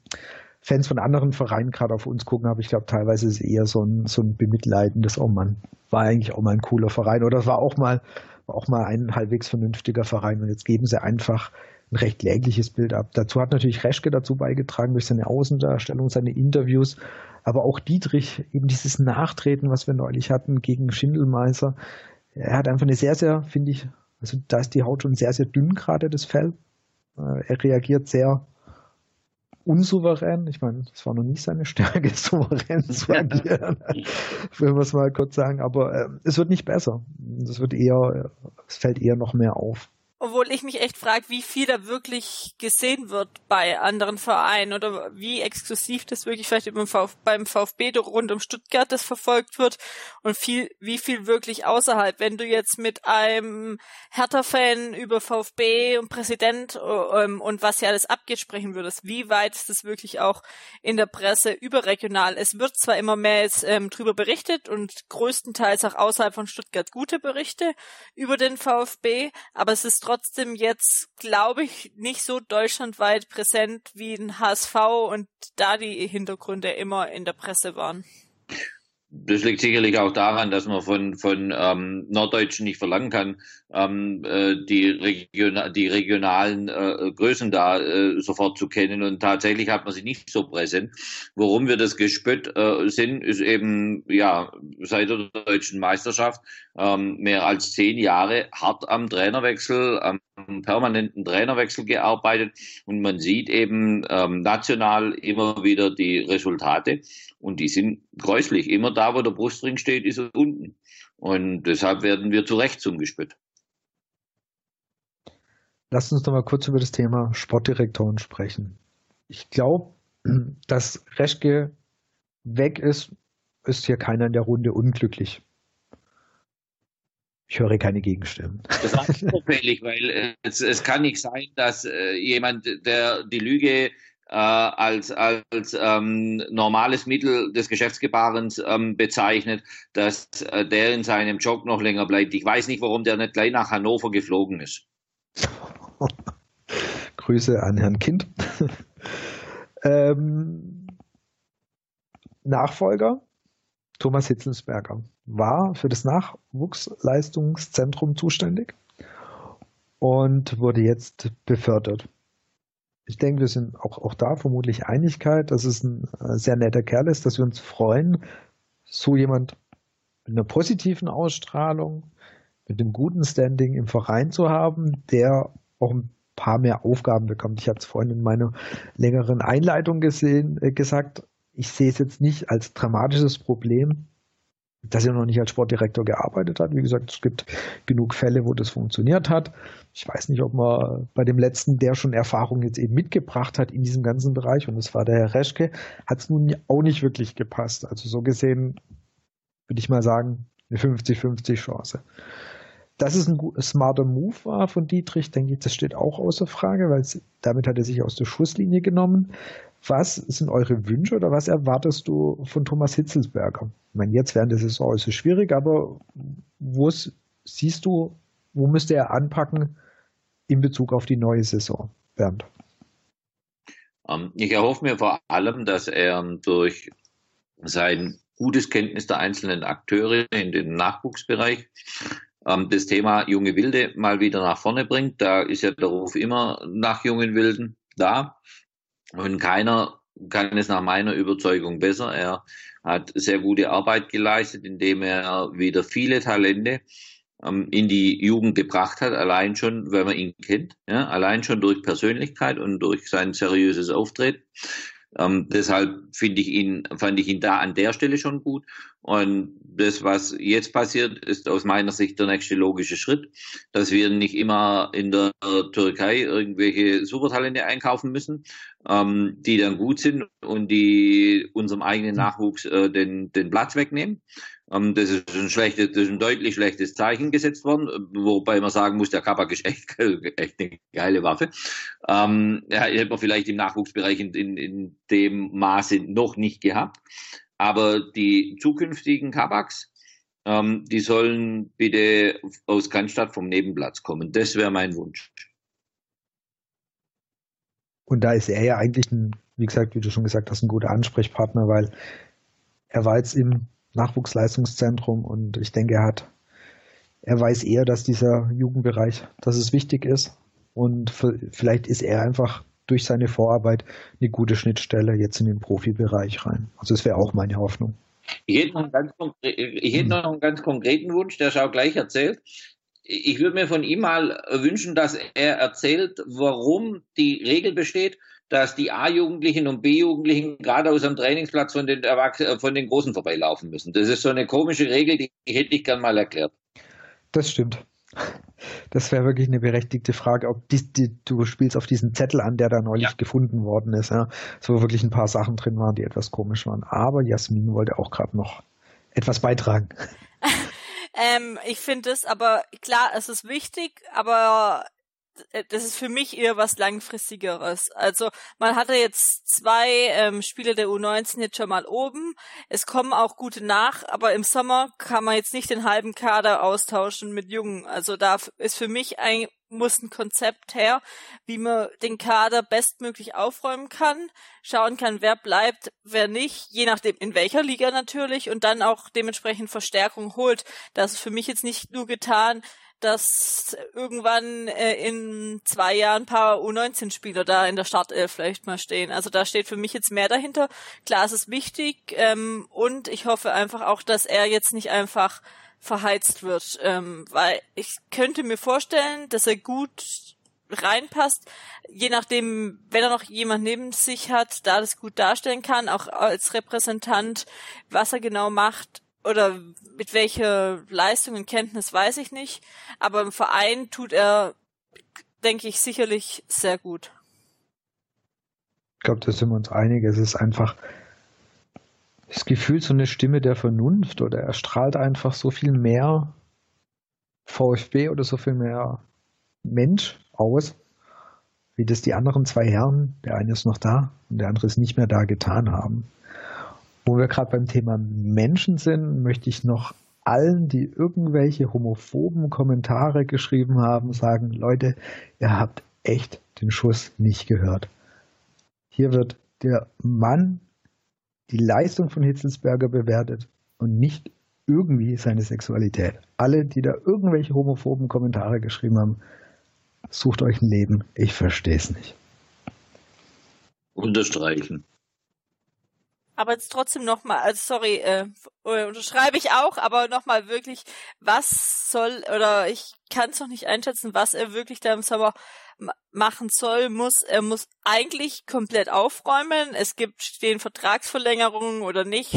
Fans von anderen Vereinen gerade auf uns gucken, aber ich glaube, teilweise ist es eher so ein, so ein bemitleidendes, oh Mann, war eigentlich auch mal ein cooler Verein oder war auch mal, war auch mal ein halbwegs vernünftiger Verein und jetzt geben sie einfach ein recht klägliches Bild ab. Dazu hat natürlich Reschke dazu beigetragen durch seine Außendarstellung, seine Interviews, aber auch Dietrich, eben dieses Nachtreten, was wir neulich hatten gegen Schindelmeiser. Er hat einfach eine sehr, sehr, finde ich, also da ist die Haut schon sehr, sehr dünn gerade, das Fell. Äh, er reagiert sehr unsouverän. Ich meine, das war noch nicht seine Stärke, souverän zu agieren, will man es mal kurz sagen. Aber äh, es wird nicht besser. Es wird eher, es fällt eher noch mehr auf. Obwohl ich mich echt frage, wie viel da wirklich gesehen wird bei anderen Vereinen oder wie exklusiv das wirklich vielleicht beim, Vf beim VfB rund um Stuttgart das verfolgt wird und viel, wie viel wirklich außerhalb. Wenn du jetzt mit einem Hertha-Fan über VfB und Präsident ähm, und was ja alles abgeht sprechen würdest, wie weit ist das wirklich auch in der Presse überregional? Es wird zwar immer mehr jetzt ähm, drüber berichtet und größtenteils auch außerhalb von Stuttgart gute Berichte über den VfB, aber es ist trotzdem jetzt, glaube ich, nicht so deutschlandweit präsent wie ein HSV und da die Hintergründe immer in der Presse waren. Das liegt sicherlich auch daran, dass man von, von ähm, Norddeutschen nicht verlangen kann, ähm, äh, die, Region, die regionalen äh, Größen da äh, sofort zu kennen. Und tatsächlich hat man sie nicht so präsent. Worum wir das gespürt äh, sind, ist eben ja seit der deutschen Meisterschaft ähm, mehr als zehn Jahre hart am Trainerwechsel, am permanenten Trainerwechsel gearbeitet und man sieht eben ähm, national immer wieder die Resultate und die sind gräuslich. Immer da, wo der Brustring steht, ist er unten. Und deshalb werden wir zu Recht zum Gespött. Lasst uns noch mal kurz über das Thema Sportdirektoren sprechen. Ich glaube, dass Reschke weg ist, ist hier keiner in der Runde unglücklich. Ich höre keine Gegenstimmen. Das ist auffällig, weil äh, es, es, kann nicht sein, dass äh, jemand, der die Lüge äh, als, als ähm, normales Mittel des Geschäftsgebarens ähm, bezeichnet, dass äh, der in seinem Job noch länger bleibt. Ich weiß nicht, warum der nicht gleich nach Hannover geflogen ist. Grüße an Herrn Kind. ähm, Nachfolger Thomas Hitzelsberger war für das Nachwuchsleistungszentrum zuständig und wurde jetzt befördert. Ich denke, wir sind auch, auch da vermutlich Einigkeit, dass es ein äh, sehr netter Kerl ist, dass wir uns freuen, so jemand mit einer positiven Ausstrahlung, mit einem guten Standing im Verein zu haben, der auch ein paar mehr Aufgaben bekommt. Ich habe es vorhin in meiner längeren Einleitung gesehen, äh, gesagt, ich sehe es jetzt nicht als dramatisches Problem, dass er noch nicht als Sportdirektor gearbeitet hat. Wie gesagt, es gibt genug Fälle, wo das funktioniert hat. Ich weiß nicht, ob man bei dem letzten, der schon Erfahrung jetzt eben mitgebracht hat in diesem ganzen Bereich, und das war der Herr Reschke, hat es nun auch nicht wirklich gepasst. Also so gesehen würde ich mal sagen, eine 50-50 Chance. Dass es ein smarter Move war von Dietrich, denke ich, das steht auch außer Frage, weil damit hat er sich aus der Schusslinie genommen. Was sind eure Wünsche oder was erwartest du von Thomas Hitzelsberger? Ich meine, jetzt während der Saison ist es schwierig, aber wo siehst du, wo müsste er anpacken in Bezug auf die neue Saison, Bernd? Ähm, ich erhoffe mir vor allem, dass er durch sein gutes Kenntnis der einzelnen Akteure in den Nachwuchsbereich ähm, das Thema junge Wilde mal wieder nach vorne bringt. Da ist ja der Ruf immer nach jungen Wilden da. Und keiner kann es nach meiner Überzeugung besser. Er hat sehr gute Arbeit geleistet, indem er wieder viele Talente ähm, in die Jugend gebracht hat, allein schon, wenn man ihn kennt, ja, allein schon durch Persönlichkeit und durch sein seriöses Auftreten. Ähm, deshalb finde ich ihn, fand ich ihn da an der Stelle schon gut. Und das, was jetzt passiert, ist aus meiner Sicht der nächste logische Schritt, dass wir nicht immer in der Türkei irgendwelche Supertalente einkaufen müssen, ähm, die dann gut sind und die unserem eigenen Nachwuchs äh, den, den Platz wegnehmen. Ähm, das, ist ein schlechtes, das ist ein deutlich schlechtes Zeichen gesetzt worden, wobei man sagen muss, der Kabak ist echt, echt eine geile Waffe. Ähm, ja, hätte man vielleicht im Nachwuchsbereich in, in, in dem Maße noch nicht gehabt. Aber die zukünftigen Kabaks, ähm, die sollen bitte aus Cannstatt vom Nebenplatz kommen. Das wäre mein Wunsch. Und da ist er ja eigentlich ein, wie gesagt, wie du schon gesagt hast, ein guter Ansprechpartner, weil er war jetzt im Nachwuchsleistungszentrum und ich denke, er hat, er weiß eher, dass dieser Jugendbereich, dass es wichtig ist und vielleicht ist er einfach durch seine Vorarbeit eine gute Schnittstelle jetzt in den Profibereich rein. Also das wäre auch meine Hoffnung. Ich hätte, noch einen ganz, ich hätte noch einen ganz konkreten Wunsch, der schau gleich erzählt. Ich würde mir von ihm mal wünschen, dass er erzählt, warum die Regel besteht, dass die A-Jugendlichen und B-Jugendlichen gerade aus dem Trainingsplatz von den, Erwachsenen, von den Großen vorbeilaufen müssen. Das ist so eine komische Regel, die hätte ich gern mal erklärt. Das stimmt. Das wäre wirklich eine berechtigte Frage, ob die, die, du spielst auf diesen Zettel an, der da neulich ja. gefunden worden ist, ja, so wirklich ein paar Sachen drin waren, die etwas komisch waren. Aber Jasmin wollte auch gerade noch etwas beitragen. ähm, ich finde es aber klar, es ist wichtig, aber äh, das ist für mich eher was langfristigeres. Also man hatte jetzt zwei ähm, Spiele der U19 jetzt schon mal oben. Es kommen auch gute nach, aber im Sommer kann man jetzt nicht den halben Kader austauschen mit Jungen. Also da ist für mich ein muss ein Konzept her, wie man den Kader bestmöglich aufräumen kann, schauen kann, wer bleibt, wer nicht, je nachdem in welcher Liga natürlich und dann auch dementsprechend Verstärkung holt. Das ist für mich jetzt nicht nur getan, dass irgendwann äh, in zwei Jahren ein paar U19-Spieler da in der Startelf vielleicht mal stehen. Also da steht für mich jetzt mehr dahinter. Klar, es ist wichtig ähm, und ich hoffe einfach auch, dass er jetzt nicht einfach verheizt wird, ähm, weil ich könnte mir vorstellen, dass er gut reinpasst, je nachdem, wenn er noch jemand neben sich hat, da das gut darstellen kann, auch als Repräsentant, was er genau macht, oder mit welcher Leistung und Kenntnis weiß ich nicht, aber im Verein tut er, denke ich, sicherlich sehr gut. Ich glaube, da sind wir uns einig. Es ist einfach das Gefühl, so eine Stimme der Vernunft oder er strahlt einfach so viel mehr VfB oder so viel mehr Mensch aus, wie das die anderen zwei Herren, der eine ist noch da und der andere ist nicht mehr da, getan haben. Wo wir gerade beim Thema Menschen sind, möchte ich noch allen, die irgendwelche homophoben Kommentare geschrieben haben, sagen, Leute, ihr habt echt den Schuss nicht gehört. Hier wird der Mann die Leistung von Hitzelsberger bewertet und nicht irgendwie seine Sexualität. Alle, die da irgendwelche homophoben Kommentare geschrieben haben, sucht euch ein Leben. Ich verstehe es nicht. Unterstreichen. Aber jetzt trotzdem nochmal, also sorry, äh, äh, unterschreibe ich auch, aber nochmal wirklich, was soll, oder ich kann es noch nicht einschätzen, was er wirklich da im Sommer machen soll, muss, er muss eigentlich komplett aufräumen. Es gibt stehen Vertragsverlängerungen oder nicht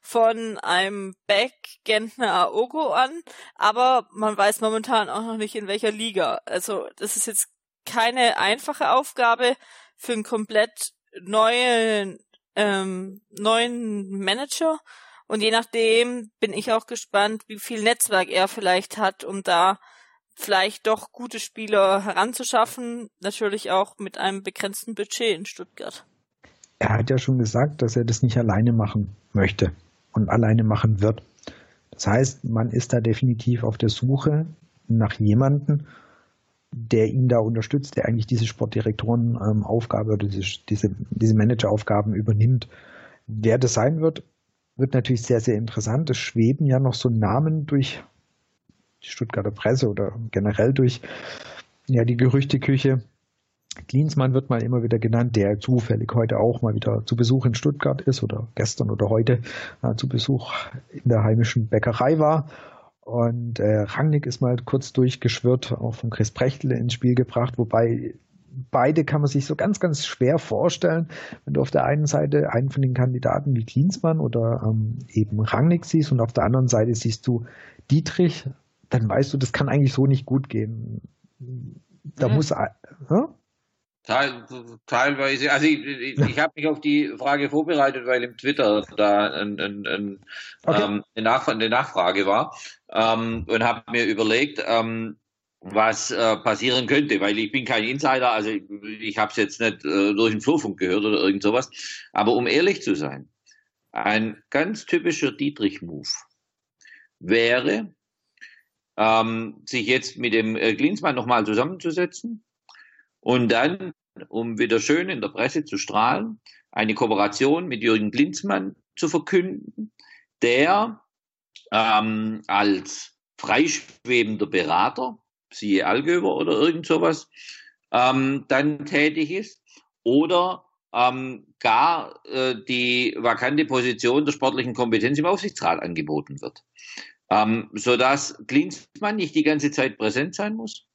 von einem Beck, Gentner, Aogo an, aber man weiß momentan auch noch nicht in welcher Liga. Also das ist jetzt keine einfache Aufgabe für einen komplett neuen ähm, neuen Manager und je nachdem bin ich auch gespannt, wie viel Netzwerk er vielleicht hat, um da vielleicht doch gute Spieler heranzuschaffen, natürlich auch mit einem begrenzten Budget in Stuttgart. Er hat ja schon gesagt, dass er das nicht alleine machen möchte und alleine machen wird. Das heißt, man ist da definitiv auf der Suche nach jemandem, der ihn da unterstützt, der eigentlich diese Sportdirektorenaufgabe ähm, oder diese, diese, diese Manageraufgaben übernimmt. Wer das sein wird, wird natürlich sehr, sehr interessant. Es schweben ja noch so Namen durch die Stuttgarter Presse oder generell durch ja, die Gerüchteküche. Klinsmann wird mal immer wieder genannt, der zufällig heute auch mal wieder zu Besuch in Stuttgart ist oder gestern oder heute äh, zu Besuch in der heimischen Bäckerei war. Und äh, Rangnick ist mal kurz durchgeschwirrt, auch von Chris Brechtel ins Spiel gebracht, wobei beide kann man sich so ganz, ganz schwer vorstellen, wenn du auf der einen Seite einen von den Kandidaten wie Klinsmann oder ähm, eben Rangnick siehst und auf der anderen Seite siehst du Dietrich, dann weißt du, das kann eigentlich so nicht gut gehen. Da mhm. muss. Äh, teilweise, also ich, ich, ich habe mich auf die Frage vorbereitet, weil im Twitter da ein, ein, ein, okay. ähm, eine, Nachf eine, Nachfrage war ähm, und habe mir überlegt, ähm, was äh, passieren könnte, weil ich bin kein Insider, also ich, ich habe es jetzt nicht äh, durch den Flurfunk gehört oder irgend sowas. Aber um ehrlich zu sein, ein ganz typischer Dietrich-Move wäre, ähm, sich jetzt mit dem äh, Klinsmann nochmal zusammenzusetzen und dann, um wieder schön in der Presse zu strahlen, eine Kooperation mit Jürgen Klinsmann zu verkünden, der ähm, als freischwebender Berater, siehe Allgöwer oder irgend sowas, ähm, dann tätig ist oder ähm, gar äh, die vakante Position der sportlichen Kompetenz im Aufsichtsrat angeboten wird. Ähm, sodass Klinsmann nicht die ganze Zeit präsent sein muss,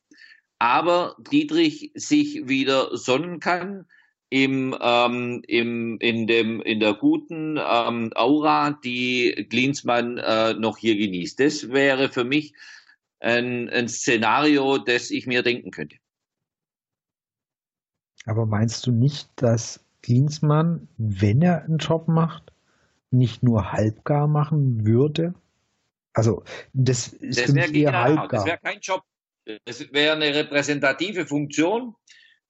aber Dietrich sich wieder sonnen kann im, ähm, im, in, dem, in der guten ähm, Aura, die Klinsmann äh, noch hier genießt. Das wäre für mich ein, ein Szenario, das ich mir denken könnte. Aber meinst du nicht, dass Klinsmann, wenn er einen Job macht, nicht nur halbgar machen würde? Also das ist das wäre eher halbgar. Das wäre kein Job. Das wäre eine repräsentative Funktion,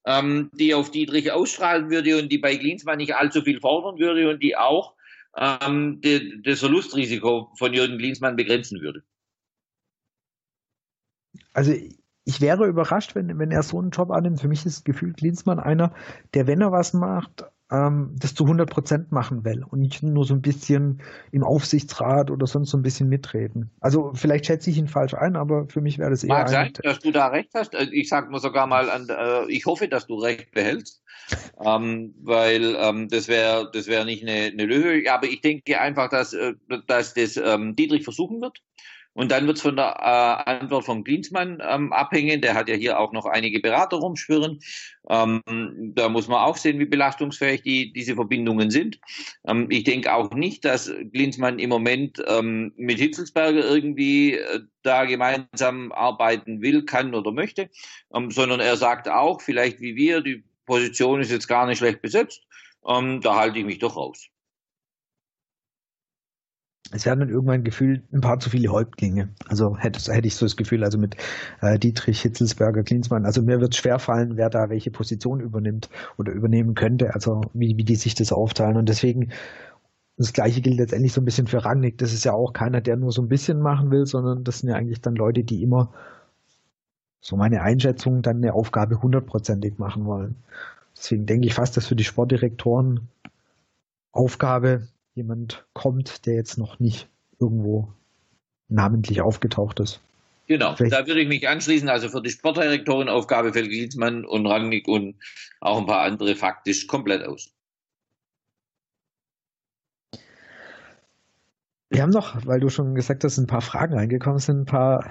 ähm, die auf Dietrich ausstrahlen würde und die bei Klinsmann nicht allzu viel fordern würde und die auch ähm, die, das Verlustrisiko von Jürgen Klinsmann begrenzen würde. Also ich wäre überrascht, wenn, wenn er so einen Job annimmt. Für mich ist gefühlt Klinsmann einer, der, wenn er was macht, ähm, das zu 100 Prozent machen will und nicht nur so ein bisschen im Aufsichtsrat oder sonst so ein bisschen mitreden. Also vielleicht schätze ich ihn falsch ein, aber für mich wäre das eher. Mag sein, dass du da recht hast. Also ich sage mir sogar mal, an, äh, ich hoffe, dass du recht behältst, ähm, weil ähm, das wäre das wäre nicht eine, eine Lösung. Aber ich denke einfach, dass, äh, dass das ähm, Dietrich versuchen wird. Und dann wird es von der äh, Antwort von Klinsmann ähm, abhängen. Der hat ja hier auch noch einige Berater rumschwirren. Ähm, da muss man auch sehen, wie belastungsfähig die, diese Verbindungen sind. Ähm, ich denke auch nicht, dass Klinsmann im Moment ähm, mit Hitzelsberger irgendwie äh, da gemeinsam arbeiten will, kann oder möchte, ähm, sondern er sagt auch, vielleicht wie wir, die Position ist jetzt gar nicht schlecht besetzt. Ähm, da halte ich mich doch raus es werden dann irgendwann gefühlt ein paar zu viele Häuptlinge. Also hätte, hätte ich so das Gefühl, also mit äh, Dietrich, Hitzelsberger, Klinsmann. Also mir wird es schwerfallen, wer da welche Position übernimmt oder übernehmen könnte, also wie, wie die sich das aufteilen. Und deswegen, das gleiche gilt letztendlich so ein bisschen für Rangnick. Das ist ja auch keiner, der nur so ein bisschen machen will, sondern das sind ja eigentlich dann Leute, die immer, so meine Einschätzung, dann eine Aufgabe hundertprozentig machen wollen. Deswegen denke ich fast, dass für die Sportdirektoren Aufgabe jemand kommt, der jetzt noch nicht irgendwo namentlich aufgetaucht ist. Genau, Vielleicht. da würde ich mich anschließen. Also für die Sportdirektorenaufgabe fällt Gliesmann und Rangnick und auch ein paar andere faktisch komplett aus. Wir haben noch, weil du schon gesagt hast, ein paar Fragen reingekommen sind, ein paar.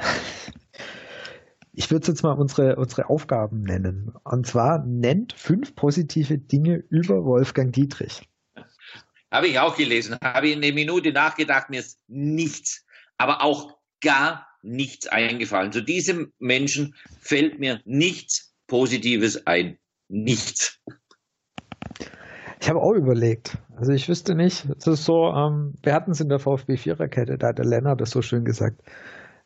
Ich würde jetzt mal unsere, unsere Aufgaben nennen. Und zwar nennt fünf positive Dinge über Wolfgang Dietrich. Habe ich auch gelesen. Habe ich eine Minute nachgedacht, mir ist nichts, aber auch gar nichts eingefallen. Zu diesem Menschen fällt mir nichts Positives ein. Nichts. Ich habe auch überlegt. Also ich wüsste nicht, es ist so, ähm, wir hatten es in der VfB Viererkette, da hat der Lennart das so schön gesagt.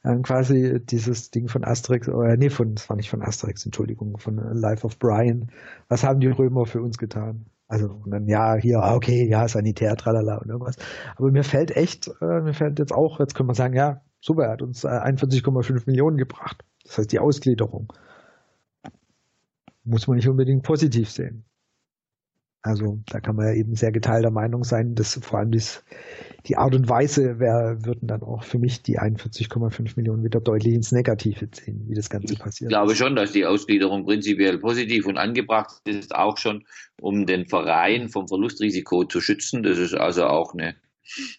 Ähm, quasi dieses Ding von Asterix, oder nee, von, das war nicht von Asterix, Entschuldigung, von Life of Brian. Was haben die Römer für uns getan? Also und dann ja, hier, ah, okay, ja, Sanitär, tralala und irgendwas. Aber mir fällt echt, äh, mir fällt jetzt auch, jetzt können wir sagen, ja, super, er hat uns äh, 41,5 Millionen gebracht. Das heißt die Ausgliederung. Muss man nicht unbedingt positiv sehen. Also da kann man ja eben sehr geteilter Meinung sein, dass vor allem das, die Art und Weise wär, würden dann auch für mich die 41,5 Millionen wieder deutlich ins Negative ziehen, wie das Ganze passiert. Ich glaube schon, dass die Ausgliederung prinzipiell positiv und angebracht ist, auch schon, um den Verein vom Verlustrisiko zu schützen. Das ist also auch eine,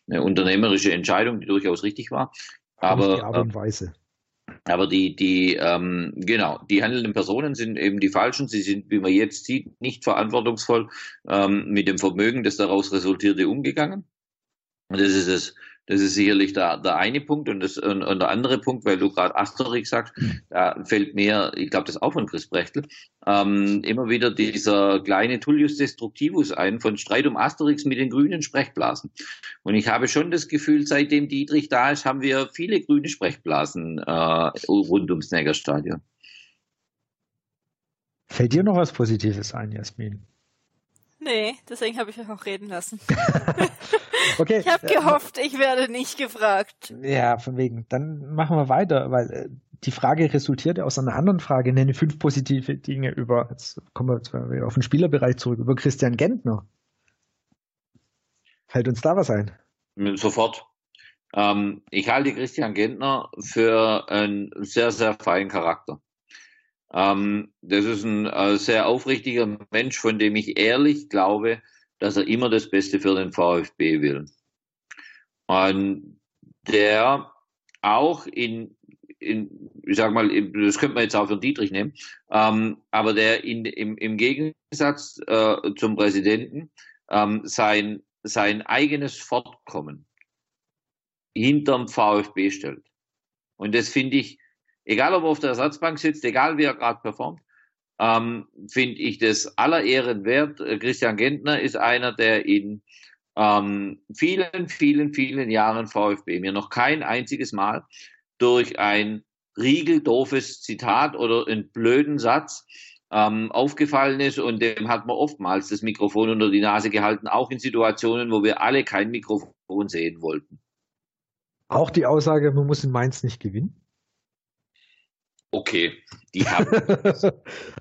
eine unternehmerische Entscheidung, die durchaus richtig war. Aber, die Art und Weise. Aber die, die, ähm, genau, die handelnden Personen sind eben die falschen. Sie sind, wie man jetzt sieht, nicht verantwortungsvoll ähm, mit dem Vermögen, das daraus resultierte, umgegangen. Und das ist es, das ist sicherlich der, der eine Punkt und, das, und, und der andere Punkt, weil du gerade Asterix sagst, da fällt mir, ich glaube, das auch von Chris Brechtel, ähm, immer wieder dieser kleine Tullius Destructivus ein von Streit um Asterix mit den grünen Sprechblasen. Und ich habe schon das Gefühl, seitdem Dietrich da ist, haben wir viele grüne Sprechblasen äh, rund ums Neckarstadion. Fällt dir noch was Positives ein, Jasmin? Nee, deswegen habe ich euch auch reden lassen. okay. Ich habe gehofft, ich werde nicht gefragt. Ja, von wegen. Dann machen wir weiter, weil äh, die Frage resultierte aus einer anderen Frage. Nenne fünf positive Dinge über, jetzt kommen wir zwar wieder auf den Spielerbereich zurück, über Christian Gentner. Fällt uns da was ein? Sofort. Ähm, ich halte Christian Gentner für einen sehr, sehr feinen Charakter. Ähm, das ist ein äh, sehr aufrichtiger Mensch, von dem ich ehrlich glaube, dass er immer das Beste für den VfB will. Und der auch in, in ich sag mal, das könnte man jetzt auch für Dietrich nehmen, ähm, aber der in, im, im Gegensatz äh, zum Präsidenten ähm, sein, sein eigenes Fortkommen hinterm VfB stellt. Und das finde ich egal ob er auf der Ersatzbank sitzt, egal wie er gerade performt, ähm, finde ich das aller Ehren wert. Äh, Christian Gentner ist einer, der in ähm, vielen, vielen, vielen Jahren VfB mir noch kein einziges Mal durch ein riegeldoofes Zitat oder einen blöden Satz ähm, aufgefallen ist und dem hat man oftmals das Mikrofon unter die Nase gehalten, auch in Situationen, wo wir alle kein Mikrofon sehen wollten. Auch die Aussage, man muss in Mainz nicht gewinnen? Okay, die haben.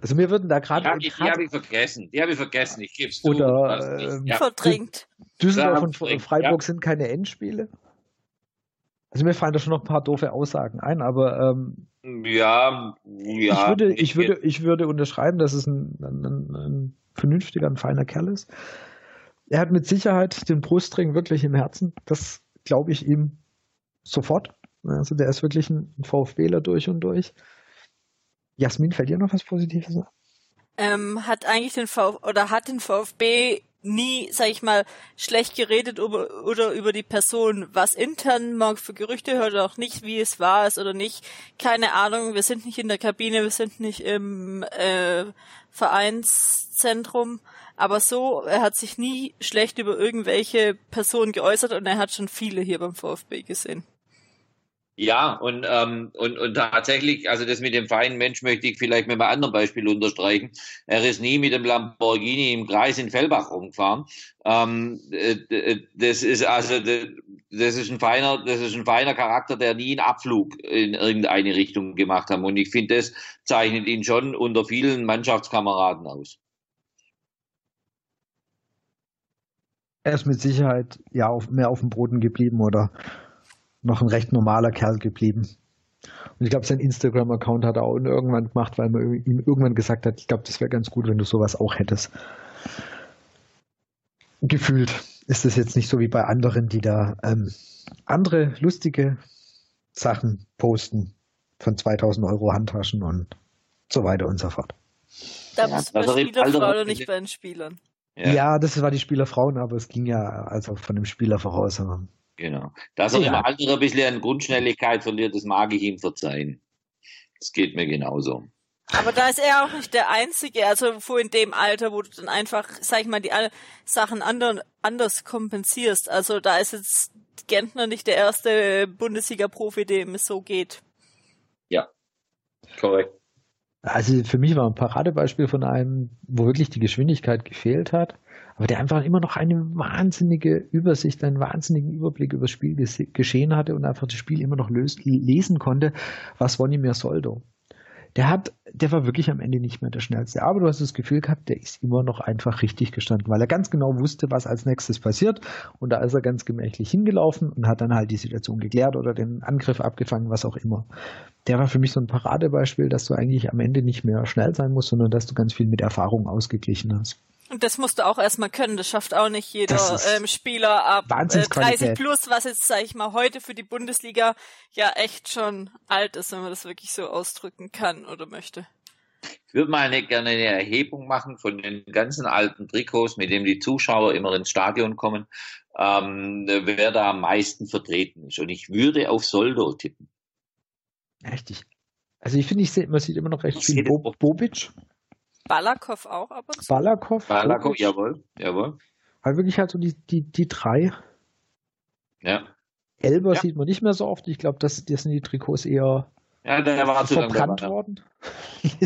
also mir würden da gerade. Die habe hab ich vergessen. Die habe ich vergessen. Ich gebe es zu. Oder äh, ja. verdrängt. Düsseldorf und Freiburg ja. sind keine Endspiele. Also mir fallen da schon noch ein paar doofe Aussagen ein, aber ähm, ja, ja. Ich würde, ich würde, ich würde unterschreiben, dass es ein, ein, ein vernünftiger, ein feiner Kerl ist. Er hat mit Sicherheit den Brustring wirklich im Herzen. Das glaube ich ihm sofort. Also der ist wirklich ein VfBler durch und durch. Jasmin, fällt dir noch was Positives an? Ähm, hat eigentlich den VfB oder hat den VfB nie, sag ich mal, schlecht geredet über, oder über die Person, was intern man für Gerüchte hört auch nicht, wie es war es oder nicht. Keine Ahnung, wir sind nicht in der Kabine, wir sind nicht im äh, Vereinszentrum, aber so, er hat sich nie schlecht über irgendwelche Personen geäußert und er hat schon viele hier beim VfB gesehen. Ja, und, ähm, und, und tatsächlich, also das mit dem feinen Mensch möchte ich vielleicht mit einem anderen Beispiel unterstreichen. Er ist nie mit dem Lamborghini im Kreis in Fellbach rumgefahren. Ähm, äh, das ist also das ist ein feiner, das ist ein feiner Charakter, der nie einen Abflug in irgendeine Richtung gemacht hat. Und ich finde, das zeichnet ihn schon unter vielen Mannschaftskameraden aus. Er ist mit Sicherheit ja auf, mehr auf dem Boden geblieben oder noch ein recht normaler Kerl geblieben. Und ich glaube, sein Instagram-Account hat er auch irgendwann gemacht, weil man ihm irgendwann gesagt hat, ich glaube, das wäre ganz gut, wenn du sowas auch hättest. Gefühlt ist es jetzt nicht so wie bei anderen, die da ähm, andere lustige Sachen posten von 2000 Euro Handtaschen und so weiter und so fort. Da bist du bei Spielerfrauen oder nicht bei den Spielern. Ja. ja. das war die Spielerfrauen, aber es ging ja also von dem Spieler voraus. Genau. Dass er ja. im Alter ein bisschen an Grundschnelligkeit verliert, das mag ich ihm verzeihen. Das geht mir genauso. Aber da ist er auch nicht der Einzige, also wo in dem Alter, wo du dann einfach, sag ich mal, die Sachen anderen, anders kompensierst. Also da ist jetzt Gentner nicht der erste Bundesliga-Profi, dem es so geht. Ja, korrekt. Also für mich war ein Paradebeispiel von einem, wo wirklich die Geschwindigkeit gefehlt hat aber der einfach immer noch eine wahnsinnige Übersicht, einen wahnsinnigen Überblick über das Spiel geschehen hatte und einfach das Spiel immer noch lesen konnte, was Wonimir Soldo. Der hat, der war wirklich am Ende nicht mehr der schnellste. Aber du hast das Gefühl gehabt, der ist immer noch einfach richtig gestanden, weil er ganz genau wusste, was als nächstes passiert. Und da ist er ganz gemächlich hingelaufen und hat dann halt die Situation geklärt oder den Angriff abgefangen, was auch immer. Der war für mich so ein Paradebeispiel, dass du eigentlich am Ende nicht mehr schnell sein musst, sondern dass du ganz viel mit Erfahrung ausgeglichen hast. Und das musst du auch erstmal können. Das schafft auch nicht jeder ähm, Spieler ab äh, 30 plus, was jetzt, sag ich mal, heute für die Bundesliga ja echt schon alt ist, wenn man das wirklich so ausdrücken kann oder möchte. Ich würde mal eine, gerne eine Erhebung machen von den ganzen alten Trikots, mit denen die Zuschauer immer ins Stadion kommen, ähm, wer da am meisten vertreten ist. Und ich würde auf Soldo tippen. Richtig. Also ich finde, ich seh, man sieht immer noch recht ich viel Bo Bobic. Balakow auch ab und zu? Balakow? Balakow, jawohl, jawohl. Also wirklich halt so die, die, die drei. Ja. Elber ja. sieht man nicht mehr so oft. Ich glaube, das, das sind die Trikots eher ja, der war zu verbrannt worden.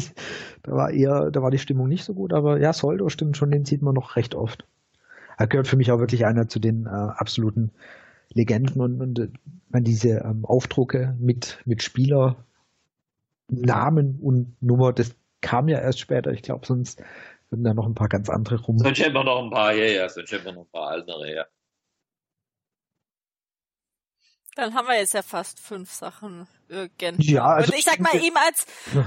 da war eher, da war die Stimmung nicht so gut, aber ja, Soldo stimmt schon, den sieht man noch recht oft. Er gehört für mich auch wirklich einer zu den äh, absoluten Legenden und, und äh, diese ähm, Aufdrucke mit, mit Spieler, Namen und Nummer, das kam ja erst später. Ich glaube, sonst würden da noch ein paar ganz andere rum. Sonst hätten wir noch ein paar, ja, ja, sonst hätten wir noch ein paar andere, ja. Dann haben wir jetzt ja fast fünf Sachen irgendwann. Ja, also Und ich sag mal, ihm als,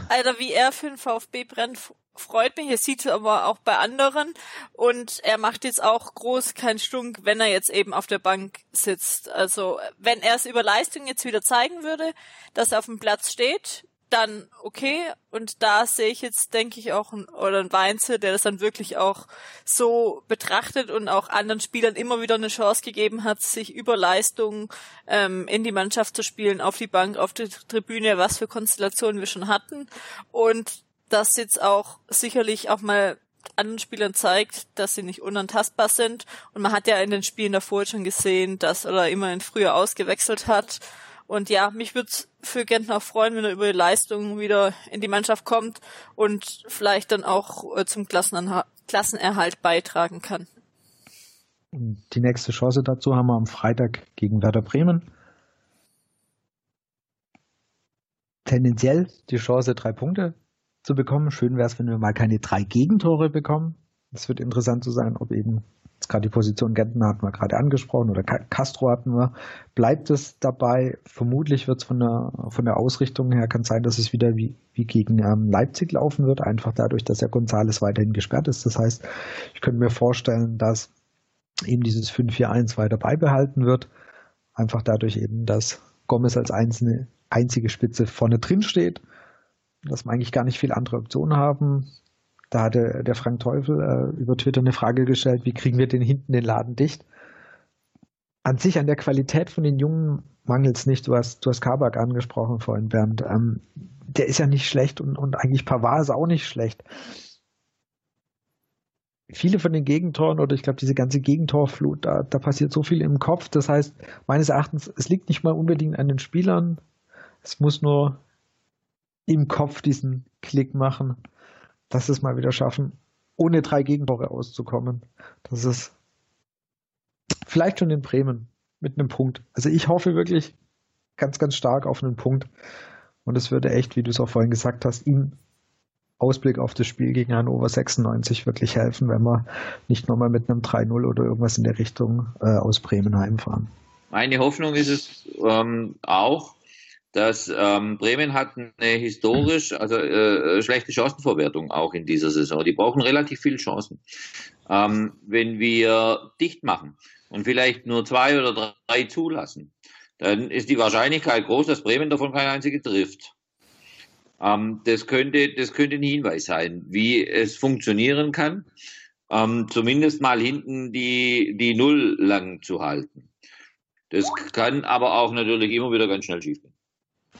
Alter, wie er für den VfB brennt, freut mich. Er sieht es aber auch bei anderen. Und er macht jetzt auch groß keinen Stunk, wenn er jetzt eben auf der Bank sitzt. Also, wenn er es über Leistung jetzt wieder zeigen würde, dass er auf dem Platz steht, dann okay. Und da sehe ich jetzt, denke ich, auch ein, oder ein Weinze, der das dann wirklich auch so betrachtet und auch anderen Spielern immer wieder eine Chance gegeben hat, sich über Leistungen ähm, in die Mannschaft zu spielen, auf die Bank, auf die Tribüne, was für Konstellationen wir schon hatten. Und das jetzt auch sicherlich auch mal anderen Spielern zeigt, dass sie nicht unantastbar sind. Und man hat ja in den Spielen davor schon gesehen, dass er immerhin früher ausgewechselt hat. Und ja, mich würde für Gentner freuen, wenn er über die Leistung wieder in die Mannschaft kommt und vielleicht dann auch äh, zum Klassenerhalt beitragen kann. Die nächste Chance dazu haben wir am Freitag gegen Werder Bremen. tendenziell die Chance, drei Punkte zu bekommen. Schön wäre es, wenn wir mal keine drei Gegentore bekommen. Es wird interessant zu sein, ob eben gerade die Position Gentner hatten wir gerade angesprochen oder Castro hatten wir. Bleibt es dabei? Vermutlich wird es von der, von der Ausrichtung her, kann sein, dass es wieder wie, wie gegen ähm, Leipzig laufen wird, einfach dadurch, dass ja Gonzales weiterhin gesperrt ist. Das heißt, ich könnte mir vorstellen, dass eben dieses 5-4-1 weiter beibehalten wird. Einfach dadurch eben, dass Gomez als einzelne, einzige Spitze vorne drin steht, dass wir eigentlich gar nicht viele andere Optionen haben. Da hatte der Frank Teufel äh, über Twitter eine Frage gestellt, wie kriegen wir den hinten den Laden dicht? An sich an der Qualität von den Jungen mangelt es nicht. Du hast, du hast Kabak angesprochen vorhin, Bernd. Ähm, der ist ja nicht schlecht und, und eigentlich Pavard ist auch nicht schlecht. Viele von den Gegentoren oder ich glaube diese ganze Gegentorflut, da, da passiert so viel im Kopf. Das heißt, meines Erachtens, es liegt nicht mal unbedingt an den Spielern. Es muss nur im Kopf diesen Klick machen dass sie es mal wieder schaffen, ohne drei Gegentore auszukommen. Das ist vielleicht schon in Bremen mit einem Punkt. Also ich hoffe wirklich ganz, ganz stark auf einen Punkt. Und es würde echt, wie du es auch vorhin gesagt hast, ihm Ausblick auf das Spiel gegen Hannover 96 wirklich helfen, wenn wir nicht nochmal mit einem 3-0 oder irgendwas in der Richtung äh, aus Bremen heimfahren. Meine Hoffnung ist es ähm, auch, dass ähm, Bremen hat eine historisch, also äh, schlechte Chancenverwertung auch in dieser Saison. Die brauchen relativ viele Chancen. Ähm, wenn wir dicht machen und vielleicht nur zwei oder drei zulassen, dann ist die Wahrscheinlichkeit groß, dass Bremen davon keine einzige trifft. Ähm, das könnte, das könnte ein Hinweis sein, wie es funktionieren kann, ähm, zumindest mal hinten die, die Null lang zu halten. Das kann aber auch natürlich immer wieder ganz schnell schiefgehen.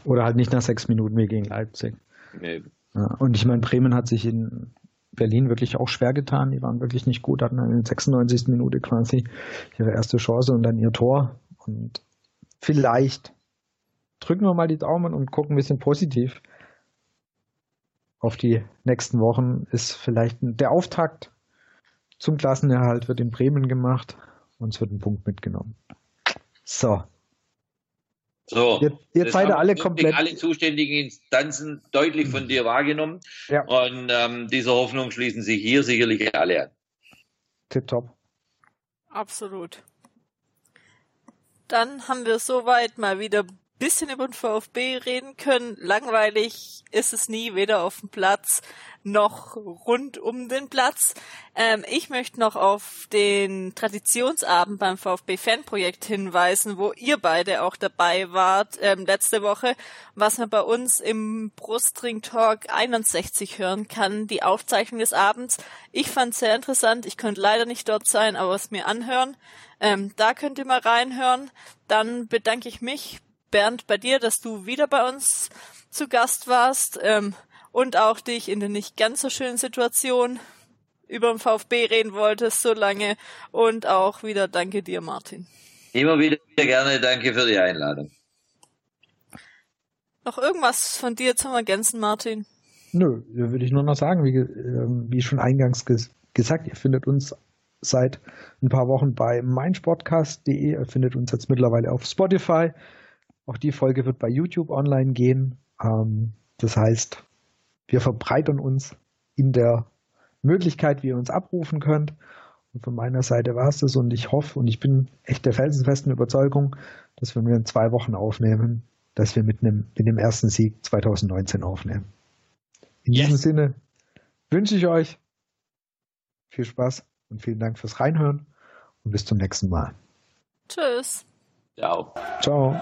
Oder halt nicht nach sechs Minuten wie gegen Leipzig. Nee. Ja, und ich meine, Bremen hat sich in Berlin wirklich auch schwer getan. Die waren wirklich nicht gut, hatten in der 96. Minute quasi ihre erste Chance und dann ihr Tor. Und vielleicht drücken wir mal die Daumen und gucken ein bisschen positiv auf die nächsten Wochen. Ist vielleicht der Auftakt zum Klassenerhalt wird in Bremen gemacht und es wird ein Punkt mitgenommen. So, so, jetzt, jetzt seid ihr alle komplett. Alle zuständigen Instanzen deutlich von dir wahrgenommen. Ja. Und ähm, dieser Hoffnung schließen sich hier sicherlich alle an. Tipptopp. Absolut. Dann haben wir soweit mal wieder bisschen über den VfB reden können. Langweilig ist es nie, weder auf dem Platz noch rund um den Platz. Ähm, ich möchte noch auf den Traditionsabend beim VfB Fanprojekt hinweisen, wo ihr beide auch dabei wart ähm, letzte Woche, was man bei uns im Brustring Talk 61 hören kann, die Aufzeichnung des Abends. Ich fand sehr interessant. Ich konnte leider nicht dort sein, aber es mir anhören. Ähm, da könnt ihr mal reinhören. Dann bedanke ich mich Bernd, bei dir, dass du wieder bei uns zu Gast warst ähm, und auch dich in der nicht ganz so schönen Situation über den VfB reden wolltest so lange. Und auch wieder danke dir, Martin. Immer wieder gerne, danke für die Einladung. Noch irgendwas von dir zum Ergänzen, Martin? Nö, würde ich nur noch sagen, wie, äh, wie schon eingangs ges gesagt, ihr findet uns seit ein paar Wochen bei meinsportcast.de, ihr findet uns jetzt mittlerweile auf Spotify, auch die Folge wird bei YouTube online gehen. Ähm, das heißt, wir verbreitern uns in der Möglichkeit, wie ihr uns abrufen könnt. Und von meiner Seite war es das und ich hoffe und ich bin echt der felsenfesten Überzeugung, dass wenn wir in zwei Wochen aufnehmen, dass wir mit einem, mit dem ersten Sieg 2019 aufnehmen. In yes. diesem Sinne wünsche ich euch viel Spaß und vielen Dank fürs Reinhören und bis zum nächsten Mal. Tschüss. Ciao. Ciao.